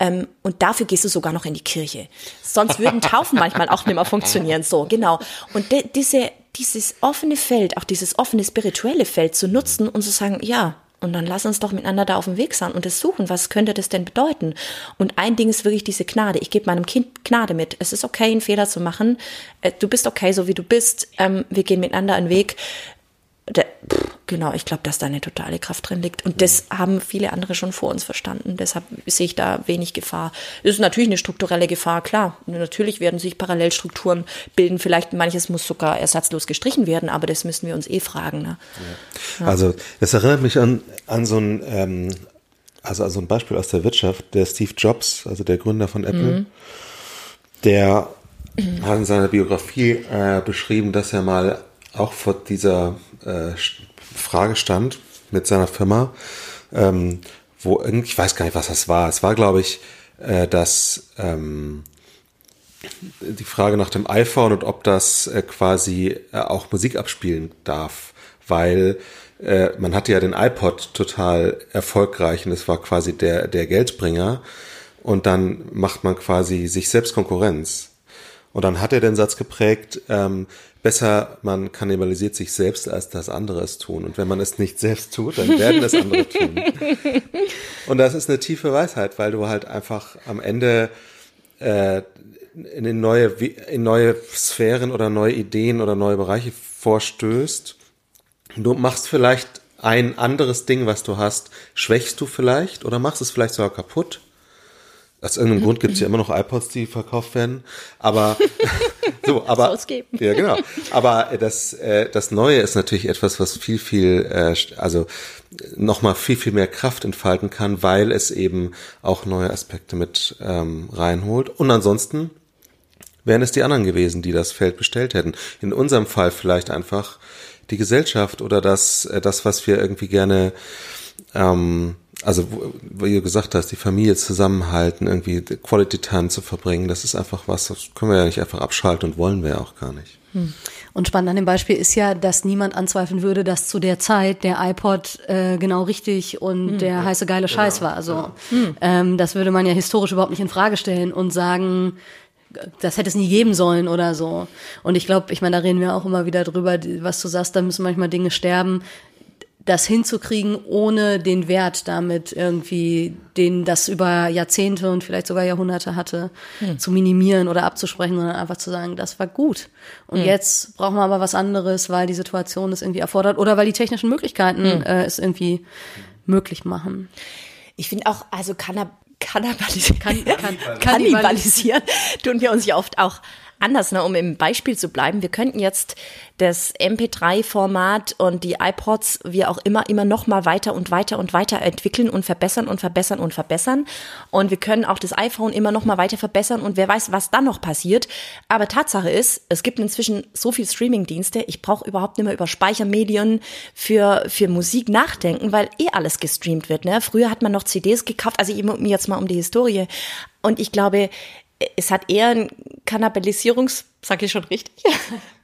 Ähm, und dafür gehst du sogar noch in die Kirche. Sonst würden Taufen manchmal auch nicht mehr funktionieren. So, genau. Und de, diese, dieses offene Feld, auch dieses offene spirituelle Feld zu nutzen und zu sagen, ja, und dann lass uns doch miteinander da auf dem Weg sein und es suchen, was könnte das denn bedeuten? Und ein Ding ist wirklich diese Gnade. Ich gebe meinem Kind Gnade mit. Es ist okay, einen Fehler zu machen. Äh, du bist okay, so wie du bist. Ähm, wir gehen miteinander einen Weg. Der, genau, ich glaube, dass da eine totale Kraft drin liegt. Und das haben viele andere schon vor uns verstanden. Deshalb sehe ich da wenig Gefahr. Es ist natürlich eine strukturelle Gefahr, klar. Natürlich werden sich Parallelstrukturen bilden. Vielleicht manches muss sogar ersatzlos gestrichen werden, aber das müssen wir uns eh fragen. Ne? Ja. Also, das erinnert mich an, an so ein, ähm, also, also ein Beispiel aus der Wirtschaft, der Steve Jobs, also der Gründer von Apple, mhm. der hat in seiner Biografie äh, beschrieben, dass er mal auch vor dieser äh, Frage stand mit seiner Firma, ähm, wo ich weiß gar nicht, was das war. Es war, glaube ich, äh, dass ähm, die Frage nach dem iPhone und ob das äh, quasi äh, auch Musik abspielen darf, weil äh, man hatte ja den iPod total erfolgreich und es war quasi der, der Geldbringer und dann macht man quasi sich selbst Konkurrenz. Und dann hat er den Satz geprägt, ähm, besser man kannibalisiert sich selbst, als das andere es tun. Und wenn man es nicht selbst tut, dann werden es andere tun. Und das ist eine tiefe Weisheit, weil du halt einfach am Ende äh, in neue, in neue Sphären oder neue Ideen oder neue Bereiche vorstößt. Du machst vielleicht ein anderes Ding, was du hast, schwächst du vielleicht oder machst es vielleicht sogar kaputt aus irgendeinem Grund gibt es ja immer noch iPods, die verkauft werden. Aber so, aber ja genau. Aber das äh, das Neue ist natürlich etwas, was viel viel äh, also noch mal viel viel mehr Kraft entfalten kann, weil es eben auch neue Aspekte mit ähm, reinholt. Und ansonsten wären es die anderen gewesen, die das Feld bestellt hätten. In unserem Fall vielleicht einfach die Gesellschaft oder das äh, das, was wir irgendwie gerne ähm, also wo, ihr gesagt hast, die Familie zusammenhalten, irgendwie Quality Time zu verbringen, das ist einfach was, das können wir ja nicht einfach abschalten und wollen wir ja auch gar nicht. Hm. Und spannend an dem Beispiel ist ja, dass niemand anzweifeln würde, dass zu der Zeit der iPod äh, genau richtig und hm. der heiße geile genau. Scheiß war. Also ja. hm. ähm, das würde man ja historisch überhaupt nicht in Frage stellen und sagen, das hätte es nie geben sollen oder so. Und ich glaube, ich meine, da reden wir auch immer wieder drüber, was du sagst, da müssen manchmal Dinge sterben das hinzukriegen, ohne den Wert damit irgendwie, den das über Jahrzehnte und vielleicht sogar Jahrhunderte hatte, hm. zu minimieren oder abzusprechen, sondern einfach zu sagen, das war gut. Und hm. jetzt brauchen wir aber was anderes, weil die Situation es irgendwie erfordert oder weil die technischen Möglichkeiten hm. äh, es irgendwie möglich machen. Ich finde auch, also Cannab Kannibalisieren, kann, kann, kannibalisieren tun wir uns ja oft auch anders, ne, um im Beispiel zu bleiben. Wir könnten jetzt das MP3-Format und die iPods, wie auch immer, immer noch mal weiter und weiter und weiter entwickeln und verbessern und verbessern und verbessern. Und wir können auch das iPhone immer noch mal weiter verbessern und wer weiß, was dann noch passiert. Aber Tatsache ist, es gibt inzwischen so viel Streaming-Dienste, ich brauche überhaupt nicht mehr über Speichermedien für, für Musik nachdenken, weil eh alles gestreamt wird. Ne? Früher hat man noch CDs gekauft, also jetzt mal um die Historie. Und ich glaube, es hat eher ein Kannibalisierungs, sag ich schon richtig?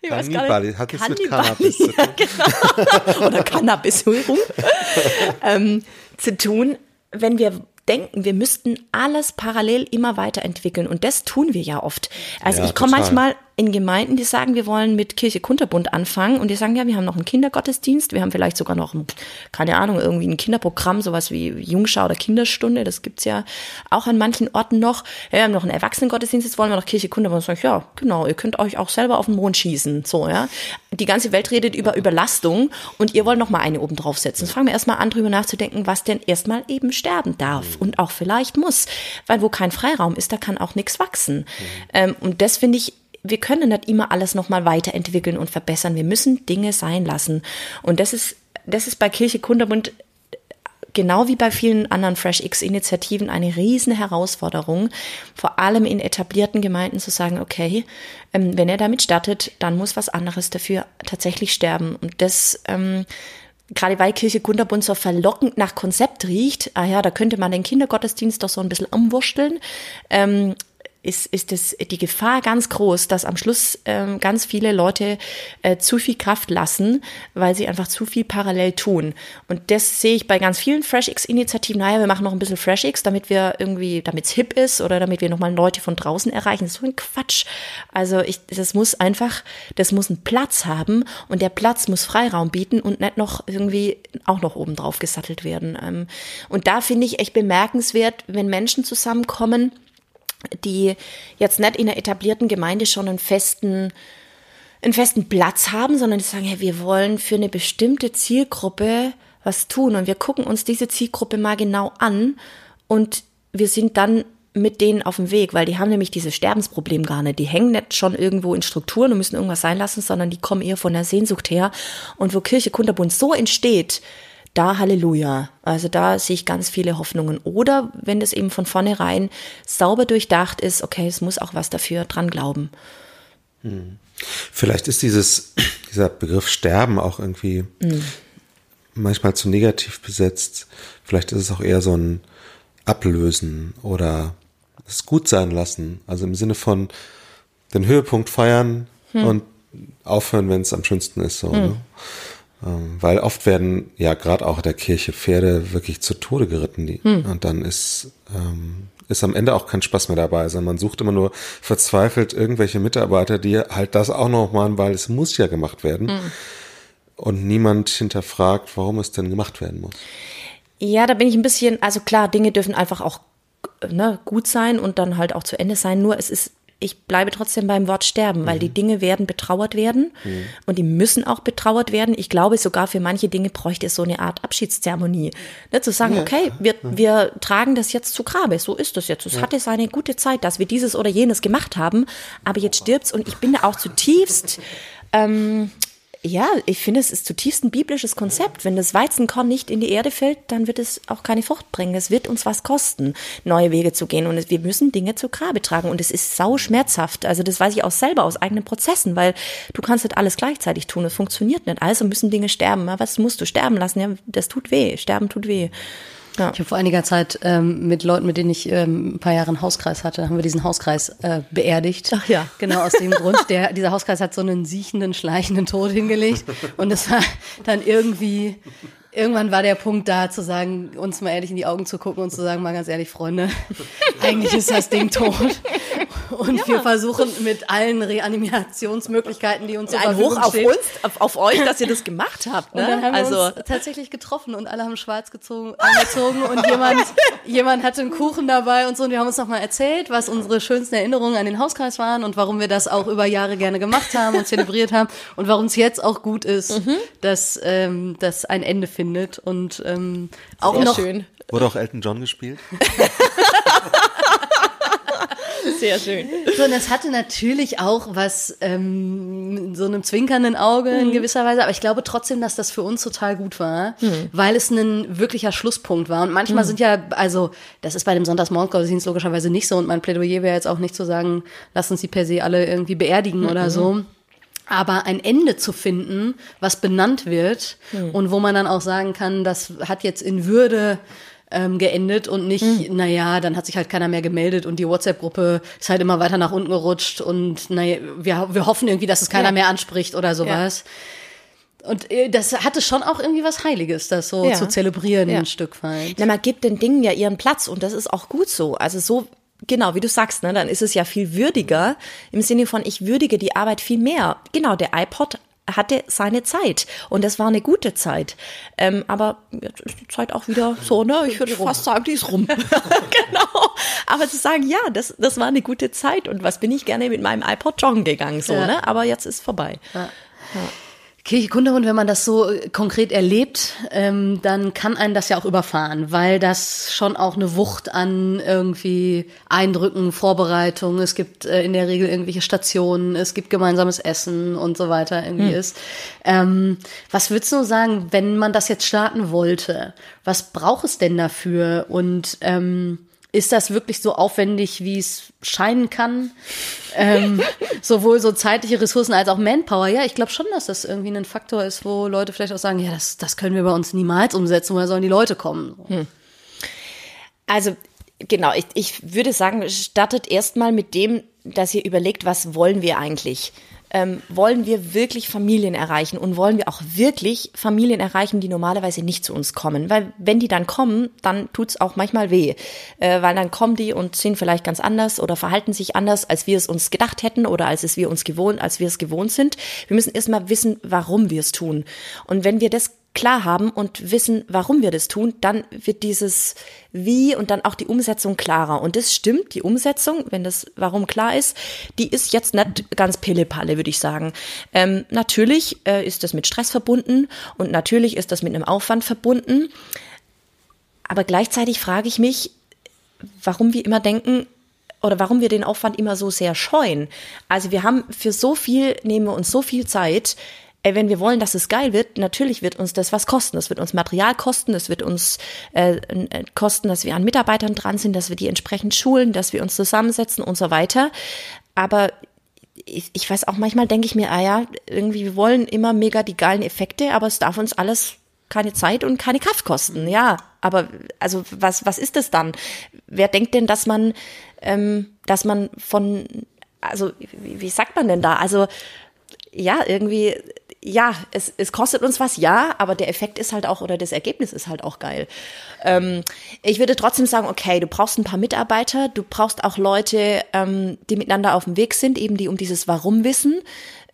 Ich weiß nicht. Hat es mit Cannabis zu tun? genau. Oder Cannabisierung ähm, zu tun, wenn wir denken, wir müssten alles parallel immer weiterentwickeln. Und das tun wir ja oft. Also Ja, ich komme manchmal in Gemeinden, die sagen, wir wollen mit Kirche Kunterbund anfangen und die sagen, ja, wir haben noch einen Kindergottesdienst, wir haben vielleicht sogar noch, ein, keine Ahnung, irgendwie ein Kinderprogramm, sowas wie Jungschau oder Kinderstunde, das gibt's ja auch an manchen Orten noch. Ja, wir haben noch einen Erwachsenengottesdienst, jetzt wollen wir noch Kirche Kunterbund. Und sag ich, ja, genau, ihr könnt euch auch selber auf den Mond schießen, so, ja. Die ganze Welt redet über Überlastung und ihr wollt noch mal eine oben draufsetzen. Jetzt fangen wir erstmal an, drüber nachzudenken, was denn erstmal eben sterben darf und auch vielleicht muss. Weil wo kein Freiraum ist, da kann auch nichts wachsen. Ähm, und das finde ich wir können nicht immer alles nochmal weiterentwickeln und verbessern. Wir müssen Dinge sein lassen. Und das ist, das ist bei Kirche Kunterbund genau wie bei vielen anderen Fresh X-Initiativen eine riesen Herausforderung, vor allem in etablierten Gemeinden zu sagen, okay, ähm, wenn er damit startet, dann muss was anderes dafür tatsächlich sterben. Und das ähm, gerade weil Kirche Kunterbund so verlockend nach Konzept riecht, ah ja, da könnte man den Kindergottesdienst doch so ein bisschen umwursteln, ähm, ist, ist es die Gefahr ganz groß, dass am Schluss ähm, ganz viele Leute äh, zu viel Kraft lassen, weil sie einfach zu viel parallel tun. Und das sehe ich bei ganz vielen FreshX-Initiativen. Naja, wir machen noch ein bisschen FreshX, damit wir irgendwie, damit es hip ist oder damit wir nochmal Leute von draußen erreichen. Das ist so ein Quatsch. Also ich, das muss einfach, das muss einen Platz haben und der Platz muss Freiraum bieten und nicht noch irgendwie auch noch oben drauf gesattelt werden. Ähm, und da finde ich echt bemerkenswert, wenn Menschen zusammenkommen, die jetzt nicht in einer etablierten Gemeinde schon einen festen, einen festen Platz haben, sondern die sagen, hey, wir wollen für eine bestimmte Zielgruppe was tun und wir gucken uns diese Zielgruppe mal genau an und wir sind dann mit denen auf dem Weg, weil die haben nämlich dieses Sterbensproblem gar nicht. Die hängen nicht schon irgendwo in Strukturen und müssen irgendwas sein lassen, sondern die kommen eher von der Sehnsucht her. Und wo Kirche Kunterbund so entsteht, da Halleluja. Also da sehe ich ganz viele Hoffnungen. Oder wenn das eben von vornherein sauber durchdacht ist, okay, es muss auch was dafür dran glauben. Vielleicht ist dieses, dieser Begriff Sterben auch irgendwie manchmal zu negativ besetzt. Vielleicht ist es auch eher so ein Ablösen oder es gut sein lassen. Also im Sinne von den Höhepunkt feiern und aufhören, wenn es am schönsten ist. So, ne? Ähm, weil oft werden ja gerade auch in der Kirche Pferde wirklich zu Tode geritten. Die, Und dann ist, ähm, ist am Ende auch kein Spaß mehr dabei, sondern man sucht immer nur verzweifelt irgendwelche Mitarbeiter, die halt das auch noch machen, weil es muss ja gemacht werden. Und niemand hinterfragt, warum es denn gemacht werden muss. Ja, da bin ich ein bisschen, also klar, Dinge dürfen einfach auch ne, gut sein und dann halt auch zu Ende sein. Nur es ist, ich bleibe trotzdem beim Wort sterben, weil die Dinge werden betrauert werden und die müssen auch betrauert werden. Ich glaube, sogar für manche Dinge bräuchte es so eine Art Abschiedszeremonie. Ne, zu sagen, okay, wir, wir tragen das jetzt zu Grabe, so ist das jetzt. Es hatte seine gute Zeit, dass wir dieses oder jenes gemacht haben, aber jetzt stirbt's und ich bin da auch zutiefst ähm, ja, ich finde, es ist zutiefst ein biblisches Konzept. Wenn das Weizenkorn nicht in die Erde fällt, dann wird es auch keine Frucht bringen. Es wird uns was kosten, neue Wege zu gehen. Und wir müssen Dinge zu Grabe tragen. Und es ist sau schmerzhaft. Also das weiß ich auch selber aus eigenen Prozessen, weil du kannst nicht alles gleichzeitig tun. Es funktioniert nicht. Also müssen Dinge sterben. Was musst du sterben lassen? Ja, das tut weh. Sterben tut weh. Ja. Ich habe vor einiger Zeit ähm, mit Leuten, mit denen ich ähm, ein paar Jahre einen Hauskreis hatte, haben wir diesen Hauskreis äh, beerdigt. Ach ja. Genau aus dem Grund. Der, dieser Hauskreis hat so einen siechenden, schleichenden Tod hingelegt. Und es war dann irgendwie, irgendwann war der Punkt da, zu sagen, uns mal ehrlich in die Augen zu gucken und zu sagen, mal ganz ehrlich, Freunde, eigentlich ist das Ding tot. Und wir versuchen mit allen Reanimationsmöglichkeiten, die uns zur Ein Hoch auf stehen, uns, auf, auf euch, dass ihr das gemacht habt. Ne? und dann haben also, wir uns tatsächlich getroffen und alle haben schwarz gezogen, angezogen und jemand, jemand hatte einen Kuchen dabei und so und wir haben uns nochmal erzählt, was unsere schönsten Erinnerungen an den Hauskreis waren und warum wir das auch über Jahre gerne gemacht haben und zelebriert haben und warum es jetzt auch gut ist, dass ähm, das ein Ende findet und ähm, auch sehr noch schön. Wurde auch Elton John gespielt? Sehr schön. So, und das hatte natürlich auch was, ähm, so einem zwinkernden Auge in gewisser Weise, aber ich glaube trotzdem, dass das für uns total gut war, weil es ein wirklicher Schlusspunkt war. Und manchmal sind ja, also, das ist bei dem Sonntagsmorgengottesdienst logischerweise nicht so. Und mein Plädoyer wäre jetzt auch nicht zu sagen, lass uns die per se alle irgendwie beerdigen oder so. Aber ein Ende zu finden, was benannt wird und wo man dann auch sagen kann, das hat jetzt in Würde ähm, geendet und nicht, naja, dann hat sich halt keiner mehr gemeldet und die WhatsApp-Gruppe ist halt immer weiter nach unten gerutscht und naja, wir, wir hoffen irgendwie, dass es keiner Ja. mehr anspricht oder sowas. Und äh, das hatte schon auch irgendwie was Heiliges, das so Ja. zu zelebrieren Ja. ein Stück weit. Na, man gibt den Dingen ja ihren Platz und das ist auch gut so. Also so, genau, wie du sagst, ne, dann ist es ja viel würdiger im Sinne von, ich würdige die Arbeit viel mehr. Genau, der iPod hatte seine Zeit und das war eine gute Zeit. Ähm, aber jetzt ist die Zeit auch wieder so, ne? Ich würde fast sagen, die ist rum. genau. Aber zu sagen, ja, das, das war eine gute Zeit und was bin ich gerne mit meinem iPod joggen gegangen, so, Ja. ne? Aber jetzt ist vorbei. Kirche Kunterhund, wenn man das so äh, konkret erlebt, ähm, dann kann einen das ja auch überfahren, weil das schon auch eine Wucht an irgendwie Eindrücken, Vorbereitungen, es gibt äh, in der Regel irgendwelche Stationen, es gibt gemeinsames Essen und so weiter irgendwie ist. Ähm, was würdest du sagen, wenn man das jetzt starten wollte? Was braucht es denn dafür? Und ähm, ist das wirklich so aufwendig, wie es scheinen kann? ähm, sowohl so zeitliche Ressourcen als auch Manpower. Ja, ich glaube schon, dass das irgendwie ein Faktor ist, wo Leute vielleicht auch sagen, ja, das, das können wir bei uns niemals umsetzen, woher sollen die Leute kommen? Also genau, ich, ich würde sagen, startet erstmal mit dem, dass ihr überlegt, was wollen wir eigentlich? Ähm, wollen wir wirklich Familien erreichen und wollen wir auch wirklich Familien erreichen, die normalerweise nicht zu uns kommen? Weil wenn die dann kommen, dann tut's auch manchmal weh, äh, weil dann kommen die und sind vielleicht ganz anders oder verhalten sich anders, als wir es uns gedacht hätten oder als es wir uns gewohnt, als wir es gewohnt sind. Wir müssen erstmal wissen, warum wir es tun. Und wenn wir das klar haben und wissen, warum wir das tun, dann wird dieses Wie und dann auch die Umsetzung klarer. Und das stimmt, die Umsetzung, wenn das Warum klar ist, die ist jetzt nicht ganz pillepalle, würde ich sagen. Ähm, natürlich äh, ist das mit Stress verbunden und natürlich ist das mit einem Aufwand verbunden. Aber gleichzeitig frage ich mich, warum wir immer denken, oder warum wir den Aufwand immer so sehr scheuen. Also wir haben für so viel, nehmen wir uns so viel Zeit, äh, wenn wir wollen, dass es geil wird, natürlich wird uns das was kosten. Das wird uns Material kosten, das wird uns äh, äh, kosten, dass wir an Mitarbeitern dran sind, dass wir die entsprechend schulen, dass wir uns zusammensetzen und so weiter. Aber ich, ich weiß auch manchmal denke ich mir, ah ja, irgendwie wir wollen immer mega die geilen Effekte, aber es darf uns alles keine Zeit und keine Kraft kosten. Ja, aber also was was ist das dann? Wer denkt denn, dass man ähm, dass man von also wie, wie sagt man denn da? Also ja, irgendwie, ja, es, es kostet uns was, ja, aber der Effekt ist halt auch, oder das Ergebnis ist halt auch geil. Ähm, ich würde trotzdem sagen, okay, du brauchst ein paar Mitarbeiter, du brauchst auch Leute, ähm, die miteinander auf dem Weg sind, eben die um dieses Warum wissen.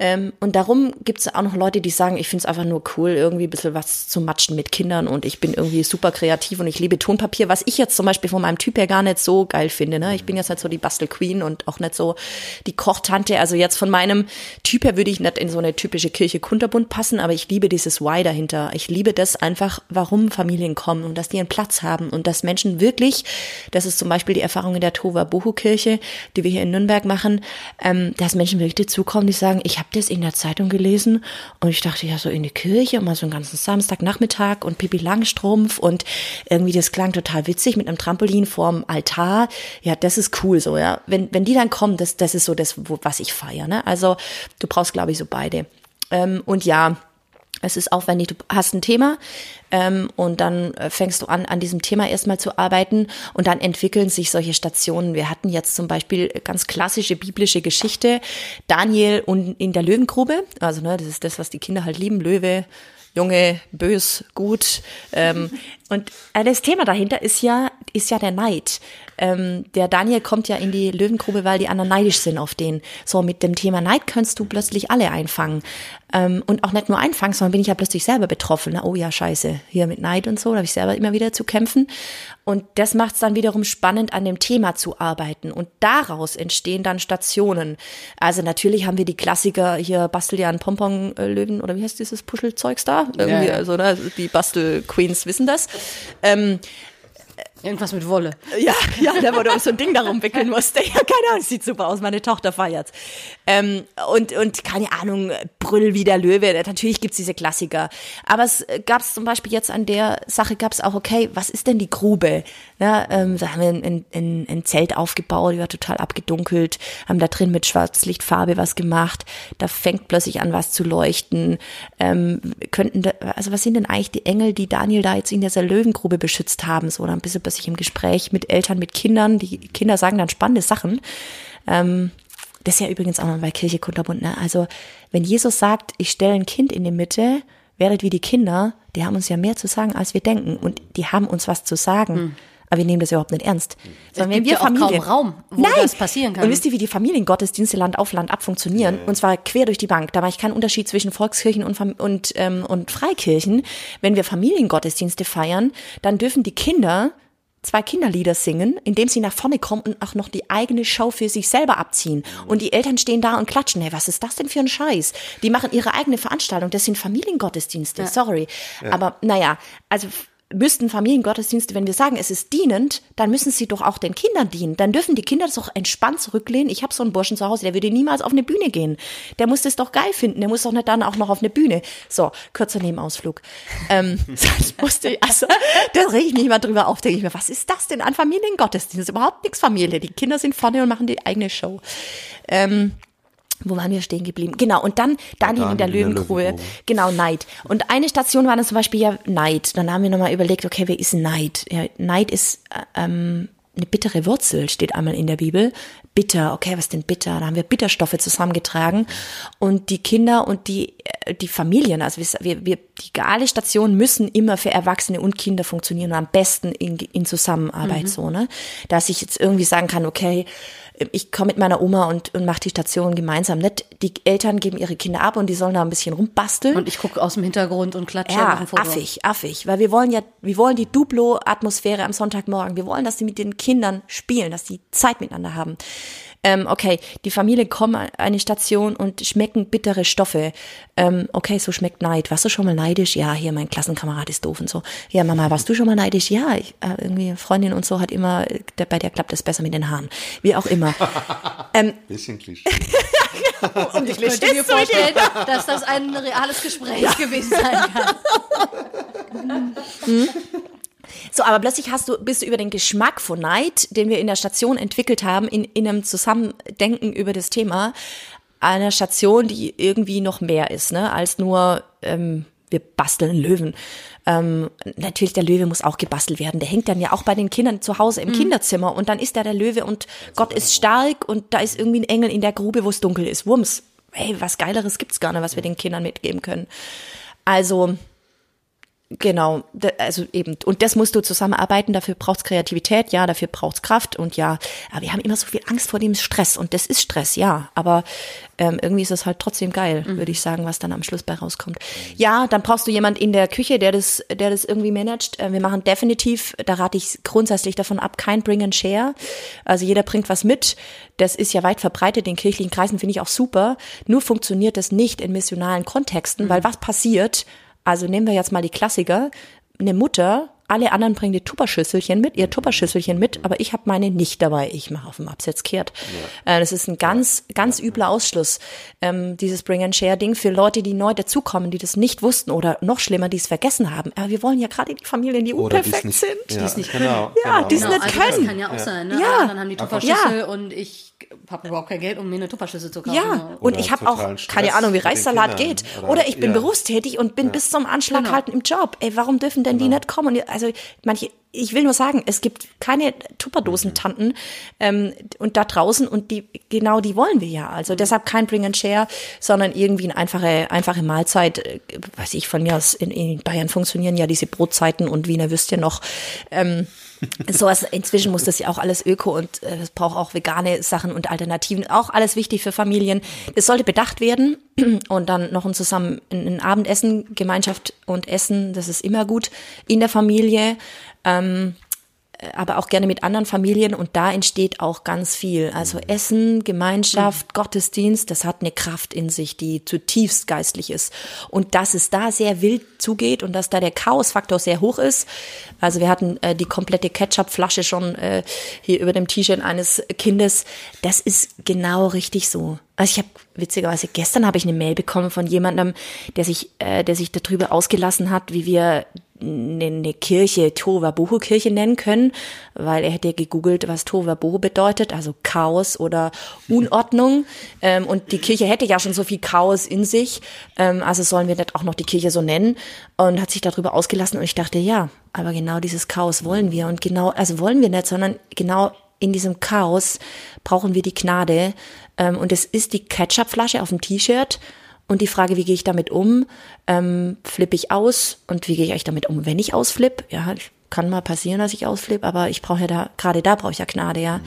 Ähm, und darum gibt es auch noch Leute, die sagen, ich finde es einfach nur cool, irgendwie ein bisschen was zu matschen mit Kindern und ich bin irgendwie super kreativ und ich liebe Tonpapier, was ich jetzt zum Beispiel von meinem Typ her gar nicht so geil finde. Ne? Ich bin jetzt nicht so die Bastelqueen und auch nicht so die Kochtante. Also jetzt von meinem Typ her würde ich nicht in so eine typische Kirche Kunterbund passen, aber ich liebe dieses Why dahinter. Ich liebe das einfach, warum Familien kommen und dass die einen Platz haben und dass Menschen wirklich, das ist zum Beispiel die Erfahrung in der Tova Bohu Kirche, die wir hier in Nürnberg machen, ähm, dass Menschen wirklich dazukommen, die sagen, ich habe das in der Zeitung gelesen und ich dachte ja so in die Kirche mal so einen ganzen Samstagnachmittag und Pippi Langstrumpf und irgendwie das klang total witzig mit einem Trampolin vorm Altar. Ja, das ist cool so, ja. Wenn, wenn die dann kommen, das, das ist so das, wo, was ich feiere, ne? Also du brauchst, glaube ich, so beide. Ähm, und ja, es ist aufwendig, du hast ein Thema ähm, und dann äh, fängst du an, an diesem Thema erstmal zu arbeiten und dann entwickeln sich solche Stationen. Wir hatten jetzt zum Beispiel ganz klassische biblische Geschichte, Daniel und in der Löwengrube, also ne, das ist das, was die Kinder halt lieben, Löwe, Junge, bös, gut. Ähm, und äh, das Thema dahinter ist ja, ist ja der Neid. Ähm, der Daniel kommt ja in die Löwengrube, weil die anderen neidisch sind auf den. So, mit dem Thema Neid kannst du plötzlich alle einfangen. Ähm, und auch nicht nur einfangen, sondern bin ich ja plötzlich selber betroffen. Ne? Oh ja, scheiße, hier mit Neid und so, da habe ich selber immer wieder zu kämpfen. Und das macht es dann wiederum spannend, an dem Thema zu arbeiten. Und daraus entstehen dann Stationen. Also natürlich haben wir die Klassiker hier, bastel ja einen Pompon-Löwen, oder wie heißt dieses Puschelzeugs da? Irgendwie, ja. also ne, die Bastel-Queens wissen das. Ähm, Irgendwas mit Wolle. ja, ja, da wo du so ein Ding darum wickeln musste. Ja, keine Ahnung, sieht super aus. Meine Tochter feiert's. Ähm, und, und keine Ahnung, Brüll wie der Löwe. Natürlich gibt's diese Klassiker. Aber es gab's zum Beispiel jetzt an der Sache gab's auch, okay, was ist denn die Grube? Ja, ähm, da haben wir ein, ein, ein Zelt aufgebaut, die war total abgedunkelt, haben da drin mit Schwarzlichtfarbe was gemacht. Da fängt plötzlich an, was zu leuchten. Ähm, könnten, da, also was sind denn eigentlich die Engel, die Daniel da jetzt in dieser Löwengrube beschützt haben? So, dann bist du plötzlich im Gespräch mit Eltern, mit Kindern. Die Kinder sagen dann spannende Sachen. Ähm, das ist ja übrigens auch noch bei Kirche Kunterbund. Ne? Also wenn Jesus sagt, ich stelle ein Kind in die Mitte, werdet wie die Kinder, die haben uns ja mehr zu sagen, als wir denken. Und die haben uns was zu sagen. Hm. Aber wir nehmen das überhaupt nicht ernst. Sondern wenn gibt wir ja auch Familie, kaum Raum, wo Nein. das passieren kann. Und wisst ihr, wie die Familiengottesdienste Land auf Land ab funktionieren? Und zwar quer durch die Bank. Da mache ich keinen Unterschied zwischen Volkskirchen und, und, ähm, und Freikirchen. Wenn wir Familiengottesdienste feiern, dann dürfen die Kinder zwei Kinderlieder singen, indem sie nach vorne kommen und auch noch die eigene Show für sich selber abziehen. Und die Eltern stehen da und klatschen. Hey, was ist das denn für ein Scheiß? Die machen ihre eigene Veranstaltung. Das sind Familiengottesdienste. Sorry. Aber naja, also müssten Familiengottesdienste, wenn wir sagen, es ist dienend, dann müssen sie doch auch den Kindern dienen. Dann dürfen die Kinder das doch entspannt zurücklehnen. Ich habe so einen Burschen zu Hause, der würde niemals auf eine Bühne gehen. Der muss das doch geil finden. Der muss doch nicht dann auch noch auf eine Bühne. So, kurzer Nebenausflug. Ähm, das musste ich, also, da rege ich mich mal drüber auf, denke ich mir, was ist das denn an Familiengottesdienst? Das ist überhaupt nichts Familie. Die Kinder sind vorne und machen die eigene Show. Ähm, wo waren wir stehen geblieben? Genau, und dann Daniel in der Daniel in der Löwengrube. Genau, Neid. Und eine Station war dann zum Beispiel ja Neid. Dann haben wir nochmal überlegt, okay, wer ist Neid? Ja, Neid ist äh, ähm, eine bittere Wurzel, steht einmal in der Bibel. Bitter, okay, was denn bitter? Da haben wir Bitterstoffe zusammengetragen. Und die Kinder und die, äh, die Familien, also wir, wir, die gale Stationen müssen immer für Erwachsene und Kinder funktionieren und am besten in, in Zusammenarbeit so, ne? Dass ich jetzt irgendwie sagen kann, okay, ich komme mit meiner Oma und, und mache die Station gemeinsam. Nicht die Eltern geben ihre Kinder ab und die sollen da ein bisschen rumbasteln. Und ich gucke aus dem Hintergrund und klatsche ja, affig, affig, weil wir wollen ja, wir wollen die Duplo-Atmosphäre am Sonntagmorgen. Wir wollen, dass die mit den Kindern spielen, dass die Zeit miteinander haben. Ähm, okay, die Familie kommt an eine Station und schmecken bittere Stoffe. Ähm, okay, so schmeckt Neid. Warst du schon mal neidisch? Ja, hier mein Klassenkamerad ist doof und so. Ja, Mama, warst du schon mal neidisch? Ja, ich, äh, irgendwie Freundin und so hat immer, äh, der, bei der klappt es besser mit den Haaren. Wie auch immer. Bisschen Klischee. Und Ich könnte mir vorstellen, dass das ein reales Gespräch gewesen sein kann. So, aber plötzlich hast du, bist du über den Geschmack von Neid, den wir in der Station entwickelt haben, in, in einem Zusammendenken über das Thema, einer Station, die irgendwie noch mehr ist, ne, als nur, ähm, wir basteln Löwen. Ähm, natürlich, der Löwe muss auch gebastelt werden. Der hängt dann ja auch bei den Kindern zu Hause im Kinderzimmer und dann ist da der Löwe und Gott ist stark und da ist irgendwie ein Engel in der Grube, wo es dunkel ist. Wumms. Hey, was Geileres gibt's gar nicht, was wir den Kindern mitgeben können. Also, Genau, also eben. Und das musst du zusammenarbeiten, dafür braucht's Kreativität, ja, dafür braucht's Kraft und ja, aber wir haben immer so viel Angst vor dem Stress und das ist Stress, ja, aber ähm, irgendwie ist es halt trotzdem geil, würde ich sagen, was dann am Schluss bei rauskommt. Ja, dann brauchst du jemand in der Küche, der das, der das irgendwie managt. Äh, Wir machen definitiv, da rate ich grundsätzlich davon ab, kein Bring and Share. Also jeder bringt was mit. Das ist ja weit verbreitet in kirchlichen Kreisen, finde ich auch super. Nur funktioniert das nicht in missionalen Kontexten, weil was passiert? Also nehmen wir jetzt mal die Klassiker. Eine Mutter, alle anderen bringen die Tupperschüsselchen mit, ihr Tupperschüsselchen mit, aber ich habe meine nicht dabei. Ich mache auf dem Absatz kehrt. Äh, das ist ein ganz, ganz übler Ausschluss, ähm, dieses Bring and Share Ding für Leute, die neu dazukommen, die das nicht wussten oder noch schlimmer, die es vergessen haben. Aber wir wollen ja gerade die Familien, die Oder unperfekt nicht, sind. Ja, die's nicht genau, Ja, genau. die's Genau, nicht also können. das kann ja auch sein. Ne? Ja. Anderen haben die Tupperschüssel Ja. und ich habe überhaupt kein Geld, um mir eine Tupperschüssel zu kaufen. Ja, und ich habe auch Stress keine Ahnung, wie Reissalat Kindern. geht. Oder- Oder, ich bin ja. berufstätig und bin bis zum Anschlag Genau. halt im Job. Ey, warum dürfen denn die nicht kommen? Also manche, ich will nur sagen, es gibt keine Tupperdosentanten ähm, und da draußen und die genau die wollen wir ja. Also deshalb kein Bring and Share, sondern irgendwie eine einfache einfache Mahlzeit. Äh, Weiß ich von mir aus in, in Bayern funktionieren ja diese Brotzeiten und Wiener Würstchen noch. Ähm, so was, inzwischen muss das ja auch alles öko und äh, es braucht auch vegane Sachen und Alternativen. Auch alles wichtig für Familien. Es sollte bedacht werden und dann noch ein zusammen ein ein Abendessen, Gemeinschaft und Essen, das ist immer gut in der Familie. Ähm, aber auch gerne mit anderen Familien und da entsteht auch ganz viel. Also Essen, Gemeinschaft, Gottesdienst, das hat eine Kraft in sich, die zutiefst geistlich ist. Und dass es da sehr wild zugeht und dass da der Chaosfaktor sehr hoch ist. Also wir hatten äh, die komplette Ketchupflasche schon äh, hier über dem T-Shirt eines Kindes. Das ist genau richtig so. Also ich habe witzigerweise gestern habe ich eine Mail bekommen von jemandem, der sich, äh, der sich darüber ausgelassen hat, wie wir eine, Kirche Tova Boho Kirche nennen können, weil er hätte gegoogelt, was Tova Boho bedeutet, also Chaos oder Unordnung. ähm, und die Kirche hätte ja schon so viel Chaos in sich, ähm, also sollen wir nicht auch noch die Kirche so nennen? Und hat sich darüber ausgelassen und ich dachte, ja, aber genau dieses Chaos wollen wir. Und genau, also wollen wir nicht, sondern genau in diesem Chaos brauchen wir die Gnade. Ähm, und es ist die Ketchupflasche auf dem T-Shirt Und die Frage, wie gehe ich damit um? Ähm, flippe ich aus? Und wie gehe ich eigentlich damit um, wenn ich ausflippe? Ja, kann mal passieren, dass ich ausflippe, aber ich brauche ja da, gerade da brauche ich ja Gnade, ja. Mhm.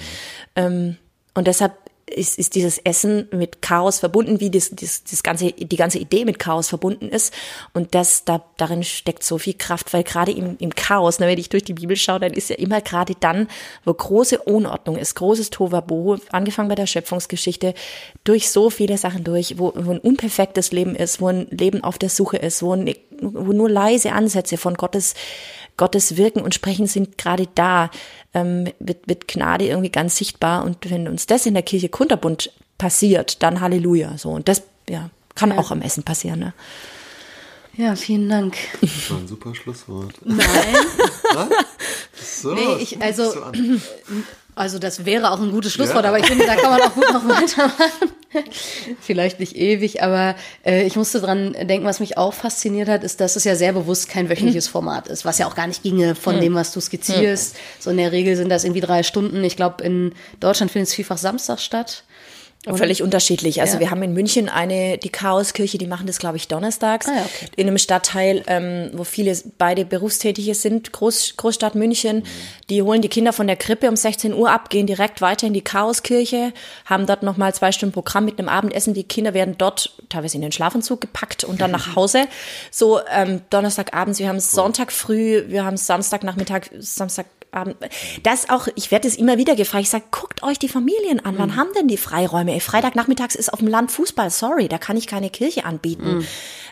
Ähm, und deshalb ist, ist dieses Essen mit Chaos verbunden, wie das, das, das ganze, die ganze Idee mit Chaos verbunden ist. Und das, da, darin steckt so viel Kraft, weil gerade im, im Chaos, ne, wenn ich durch die Bibel schaue, dann ist ja immer gerade dann, wo große Unordnung ist, großes Tovabohu, angefangen bei der Schöpfungsgeschichte, durch so viele Sachen durch, wo, wo ein unperfektes Leben ist, wo ein Leben auf der Suche ist, wo, ein, wo nur leise Ansätze von Gottes Gottes Wirken und Sprechen sind gerade da, ähm, wird, wird Gnade irgendwie ganz sichtbar. Und wenn uns das in der Kirche Kunterbund passiert, dann Halleluja. So. Und das ja, kann ja. auch am Essen passieren. Ne? Ja, vielen Dank. Das war ein super Schlusswort. Nein. so, nee, ich, also, also das wäre auch ein gutes Schlusswort, ja. aber ich finde, da kann man auch gut noch weitermachen. Vielleicht nicht ewig, aber äh, ich musste dran denken, was mich auch fasziniert hat, ist, dass es ja sehr bewusst kein wöchentliches Format ist, was ja auch gar nicht ginge von dem, was du skizzierst. So in der Regel sind das irgendwie drei Stunden. Ich glaube, in Deutschland findet es vielfach Samstag statt. Und Völlig unterschiedlich. Also ja. wir haben in München eine, die Chaoskirche, die machen das, glaube ich, donnerstags. Ah, ja, okay. In einem Stadtteil, ähm, wo viele beide Berufstätige sind, Groß, Großstadt München. Mhm. Die holen die Kinder von der Krippe um 16 Uhr ab, gehen direkt weiter in die Chaoskirche, haben dort nochmal zwei Stunden Programm mit einem Abendessen. Die Kinder werden dort teilweise in den Schlafanzug gepackt und dann nach Hause. So ähm, Donnerstagabends, wir haben Sonntag früh, wir haben Samstagnachmittag, Samstag das auch, ich werde es immer wieder gefragt, ich sage, guckt euch die Familien an, wann mhm. haben denn die Freiräume? Ey, Freitagnachmittags ist auf dem Land Fußball, sorry, da kann ich keine Kirche anbieten. Mhm.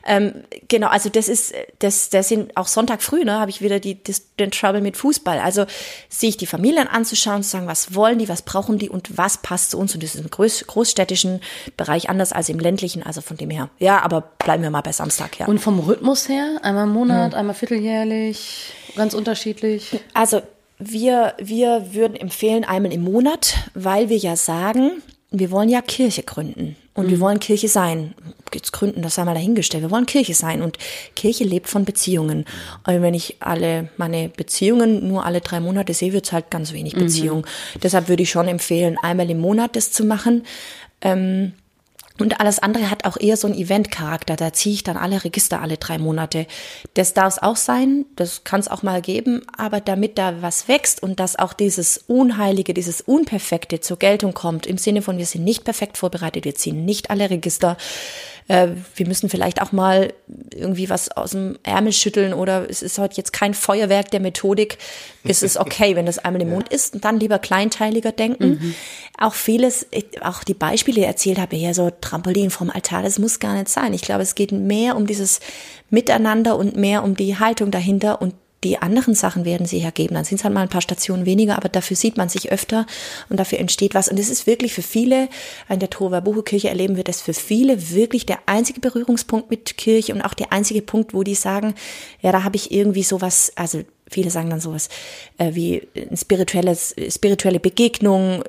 Ähm, genau, also das ist, das, das sind auch Sonntag früh, ne, habe ich wieder die, das, den Trouble mit Fußball. Also sich die Familien anzuschauen, zu sagen, was wollen die, was brauchen die und was passt zu uns. Und das ist im groß, großstädtischen Bereich anders als im ländlichen, also von dem her. Ja, aber bleiben wir mal bei Samstag, ja. Und vom Rhythmus her, einmal im Monat, mhm. einmal vierteljährlich, ganz unterschiedlich? Also wir, wir würden empfehlen einmal im Monat, weil wir ja sagen, wir wollen ja Kirche gründen und mhm. wir wollen Kirche sein. Jetzt gründen, das sei mal dahingestellt. Wir wollen Kirche sein und Kirche lebt von Beziehungen. Und wenn ich alle meine Beziehungen nur alle drei Monate sehe, wird es halt ganz wenig Beziehung. Mhm. Deshalb würde ich schon empfehlen, einmal im Monat das zu machen. Ähm, und alles andere hat auch eher so einen Event-Charakter. Da ziehe ich dann alle Register alle drei Monate. Das darf es auch sein, das kann es auch mal geben, aber damit da was wächst und dass auch dieses Unheilige, dieses Unperfekte zur Geltung kommt, im Sinne von, wir sind nicht perfekt vorbereitet, wir ziehen nicht alle Register, äh, wir müssen vielleicht auch mal irgendwie was aus dem Ärmel schütteln oder es ist heute jetzt kein Feuerwerk der Methodik. Es ist okay, wenn das einmal im Mond ist und dann lieber kleinteiliger denken. Mhm. Auch vieles, auch die Beispiele die erzählt habe, hier so Trampolin vom Altar, das muss gar nicht sein. Ich glaube, es geht mehr um dieses Miteinander und mehr um die Haltung dahinter und die anderen Sachen werden sie hergeben. Dann sind es halt mal ein paar Stationen weniger, aber dafür sieht man sich öfter und dafür entsteht was. Und es ist wirklich für viele, in der Tova Buche Kirche erleben wir das für viele wirklich der einzige Berührungspunkt mit Kirche und auch der einzige Punkt, wo die sagen, ja, da habe ich irgendwie sowas, also viele sagen dann sowas äh, wie ein spirituelles, spirituelle Begegnung,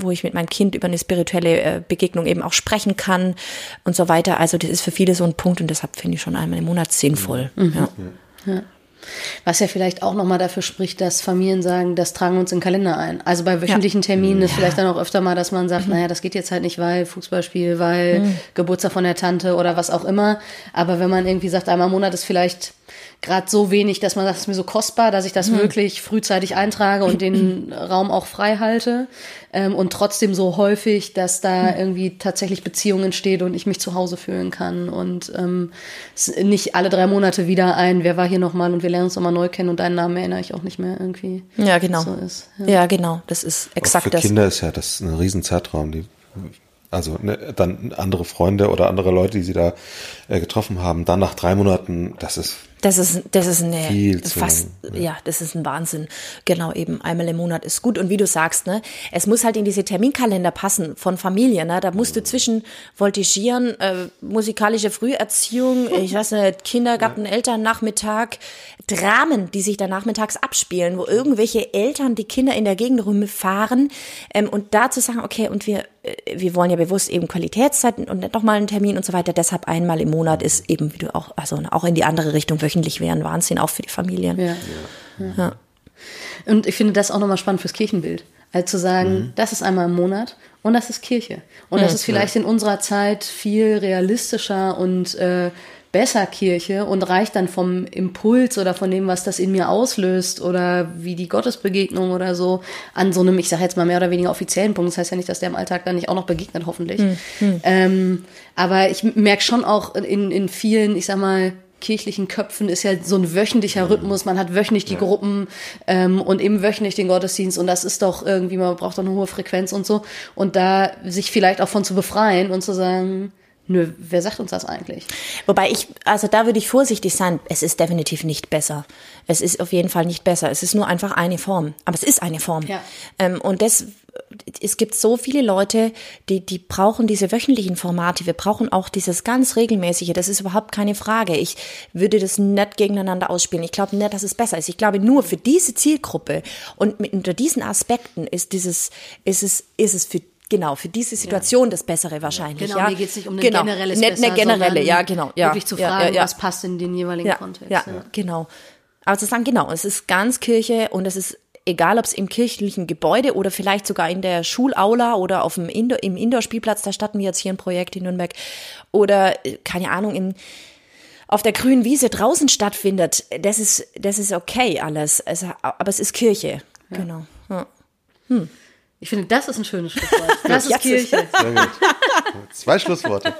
wo ich mit meinem Kind über eine spirituelle äh, Begegnung eben auch sprechen kann und so weiter. Also das ist für viele so ein Punkt und deshalb finde ich schon einmal im Monat sinnvoll. Mhm. Ja. ja. Was ja vielleicht auch nochmal dafür spricht, dass Familien sagen, das tragen wir uns in den Kalender ein. Also bei wöchentlichen Terminen ist vielleicht dann auch öfter mal, dass man sagt, mhm. naja, das geht jetzt halt nicht, weil Fußballspiel, weil mhm. Geburtstag von der Tante oder was auch immer. Aber wenn man irgendwie sagt, einmal im Monat ist vielleicht gerade so wenig, dass man sagt, es ist mir so kostbar, dass ich das mhm. wirklich frühzeitig eintrage und den Raum auch frei halte. Ähm, und trotzdem so häufig, dass da mhm. irgendwie tatsächlich Beziehungen entsteht und ich mich zu Hause fühlen kann. Und ähm, nicht alle drei Monate wieder ein, wer war hier nochmal und wir lernen uns nochmal neu kennen und deinen Namen erinnere ich auch nicht mehr irgendwie. Ja, genau. So ist, ja. ja. genau. Das ist exakt auch für das. Kinder ist ja das ein Riesenzeitraum, die also ne, dann andere Freunde oder andere Leute, die sie da äh, getroffen haben, dann nach drei Monaten, das ist das ist, das ist eine, Viel fast, lang, ja. das ist ein Wahnsinn. Genau, eben einmal im Monat ist gut. Und wie du sagst, ne, es muss halt in diese Terminkalender passen von Familie, ne, da musst du zwischen voltigieren, äh, musikalische Früherziehung, ich weiß nicht, Kindergarten, ja. Elternnachmittag, Dramen, die sich da nachmittags abspielen, wo irgendwelche Eltern die Kinder in der Gegend rumfahren, ähm, und da zu sagen, okay, und wir, äh, wir wollen ja bewusst eben Qualitätszeiten und nochmal einen Termin und so weiter, deshalb einmal im Monat ist eben, wie du auch, also auch in die andere Richtung wöchentlich wären Wahnsinn, auch für die Familien. Ja. ja. ja. Und ich finde das auch nochmal spannend fürs Kirchenbild. als zu sagen, mhm. das ist einmal im Monat und das ist Kirche. Und das ist vielleicht in unserer Zeit viel realistischer und äh, besser Kirche und reicht dann vom Impuls oder von dem, was das in mir auslöst oder wie die Gottesbegegnung oder so an so einem, ich sage jetzt mal mehr oder weniger offiziellen Punkt. Das heißt ja nicht, dass der im Alltag dann nicht auch noch begegnet, hoffentlich. Hm, hm. Ähm, aber ich merke schon auch in, in vielen, ich sag mal, kirchlichen Köpfen ist ja so ein wöchentlicher Rhythmus. Man hat wöchentlich die Gruppen ähm, und eben wöchentlich den Gottesdienst und das ist doch irgendwie, man braucht doch eine hohe Frequenz und so. Und da sich vielleicht auch von zu befreien und zu sagen, Nö, wer sagt uns das eigentlich? Wobei ich, also da würde ich vorsichtig sein. Es ist definitiv nicht besser. Es ist auf jeden Fall nicht besser. Es ist nur einfach eine Form. Aber es ist eine Form. Ja. Ähm, und das, es gibt so viele Leute, die, die brauchen diese wöchentlichen Formate. Wir brauchen auch dieses ganz regelmäßige. Das ist überhaupt keine Frage. Ich würde das nicht gegeneinander ausspielen. Ich glaube nicht, dass es besser ist. Ich glaube nur für diese Zielgruppe und mit, unter diesen Aspekten ist dieses, ist es, ist es für Genau, für diese Situation ja. das Bessere wahrscheinlich. Genau, ja. mir geht es nicht um eine genau. generelle Nicht eine generelle, ja, genau. Ja. Wirklich zu fragen, ja, was passt in den jeweiligen Kontext. Ja, genau. Aber zu sagen, genau, es ist ganz Kirche und es ist egal, ob es im kirchlichen Gebäude oder vielleicht sogar in der Schulaula oder auf dem Indoor, im Indoor-Spielplatz, da starten wir jetzt hier ein Projekt in Nürnberg, oder, äh, keine Ahnung, in, auf der grünen Wiese draußen stattfindet, das ist, das ist okay alles. Also, aber es ist Kirche. Genau. Hm. Ich finde, das ist ein schönes Schlusswort. Das ist Kirche. Sehr gut. Zwei Schlussworte.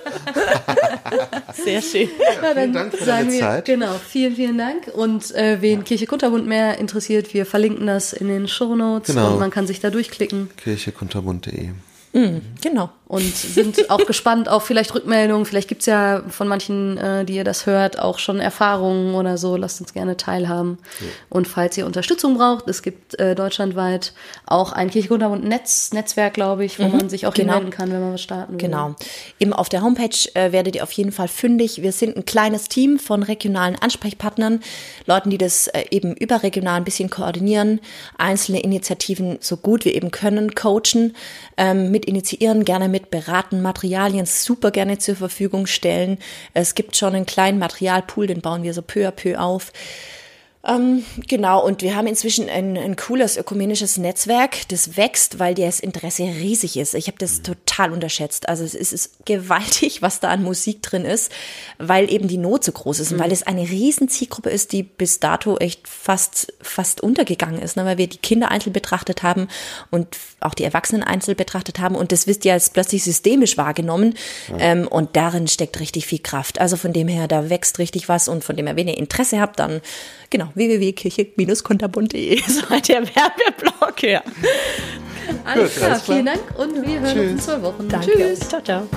Sehr schön. Ja, vielen Dank für deine wir, Zeit. Genau, vielen, vielen Dank. Und äh, wen ja. Kirche Kunterbund mehr interessiert, wir verlinken das in den Show Notes genau. und man kann sich da durchklicken. kirchekunterbund.de Mhm, genau. Und sind auch gespannt auf vielleicht Rückmeldungen. Vielleicht gibt's ja von manchen, äh, die ihr das hört, auch schon Erfahrungen oder so. Lasst uns gerne teilhaben. Ja. Und falls ihr Unterstützung braucht, es gibt äh, deutschlandweit auch ein Kirchengrundabend Netz, Netzwerk, glaube ich, wo mhm, man sich auch genau. hinwenden kann, wenn man was starten will. Genau. Eben auf der Homepage äh, werdet ihr auf jeden Fall fündig. Wir sind ein kleines Team von regionalen Ansprechpartnern, Leuten, die das äh, eben überregional ein bisschen koordinieren, einzelne Initiativen so gut wir eben können, coachen, ähm, mit initiieren, gerne mit beraten, Materialien super gerne zur Verfügung stellen. Es gibt schon einen kleinen Materialpool, den bauen wir so peu à peu auf. Ähm, genau, und wir haben inzwischen ein, ein cooles ökumenisches Netzwerk, das wächst, weil das Interesse riesig ist. Ich habe das total unterschätzt. Also es ist, ist, gewaltig, was da an Musik drin ist, weil eben die Not so groß ist und mhm. weil es eine riesen Zielgruppe ist, die bis dato echt fast, fast untergegangen ist, ne? weil wir die Kinder einzeln betrachtet haben und auch die Erwachsenen einzeln betrachtet haben und das wisst ihr als plötzlich systemisch wahrgenommen ja. ähm, und darin steckt richtig viel Kraft. Also von dem her, da wächst richtig was und von dem her, wenn ihr Interesse habt, dann Genau, www.kirche-konterbund.de ist halt der Werbeblock. Ja. Alles, Gut, klar, alles klar, vielen Dank und wir hören Tschüss. uns in zwei Wochen. Danke. Tschüss. Ciao, ciao.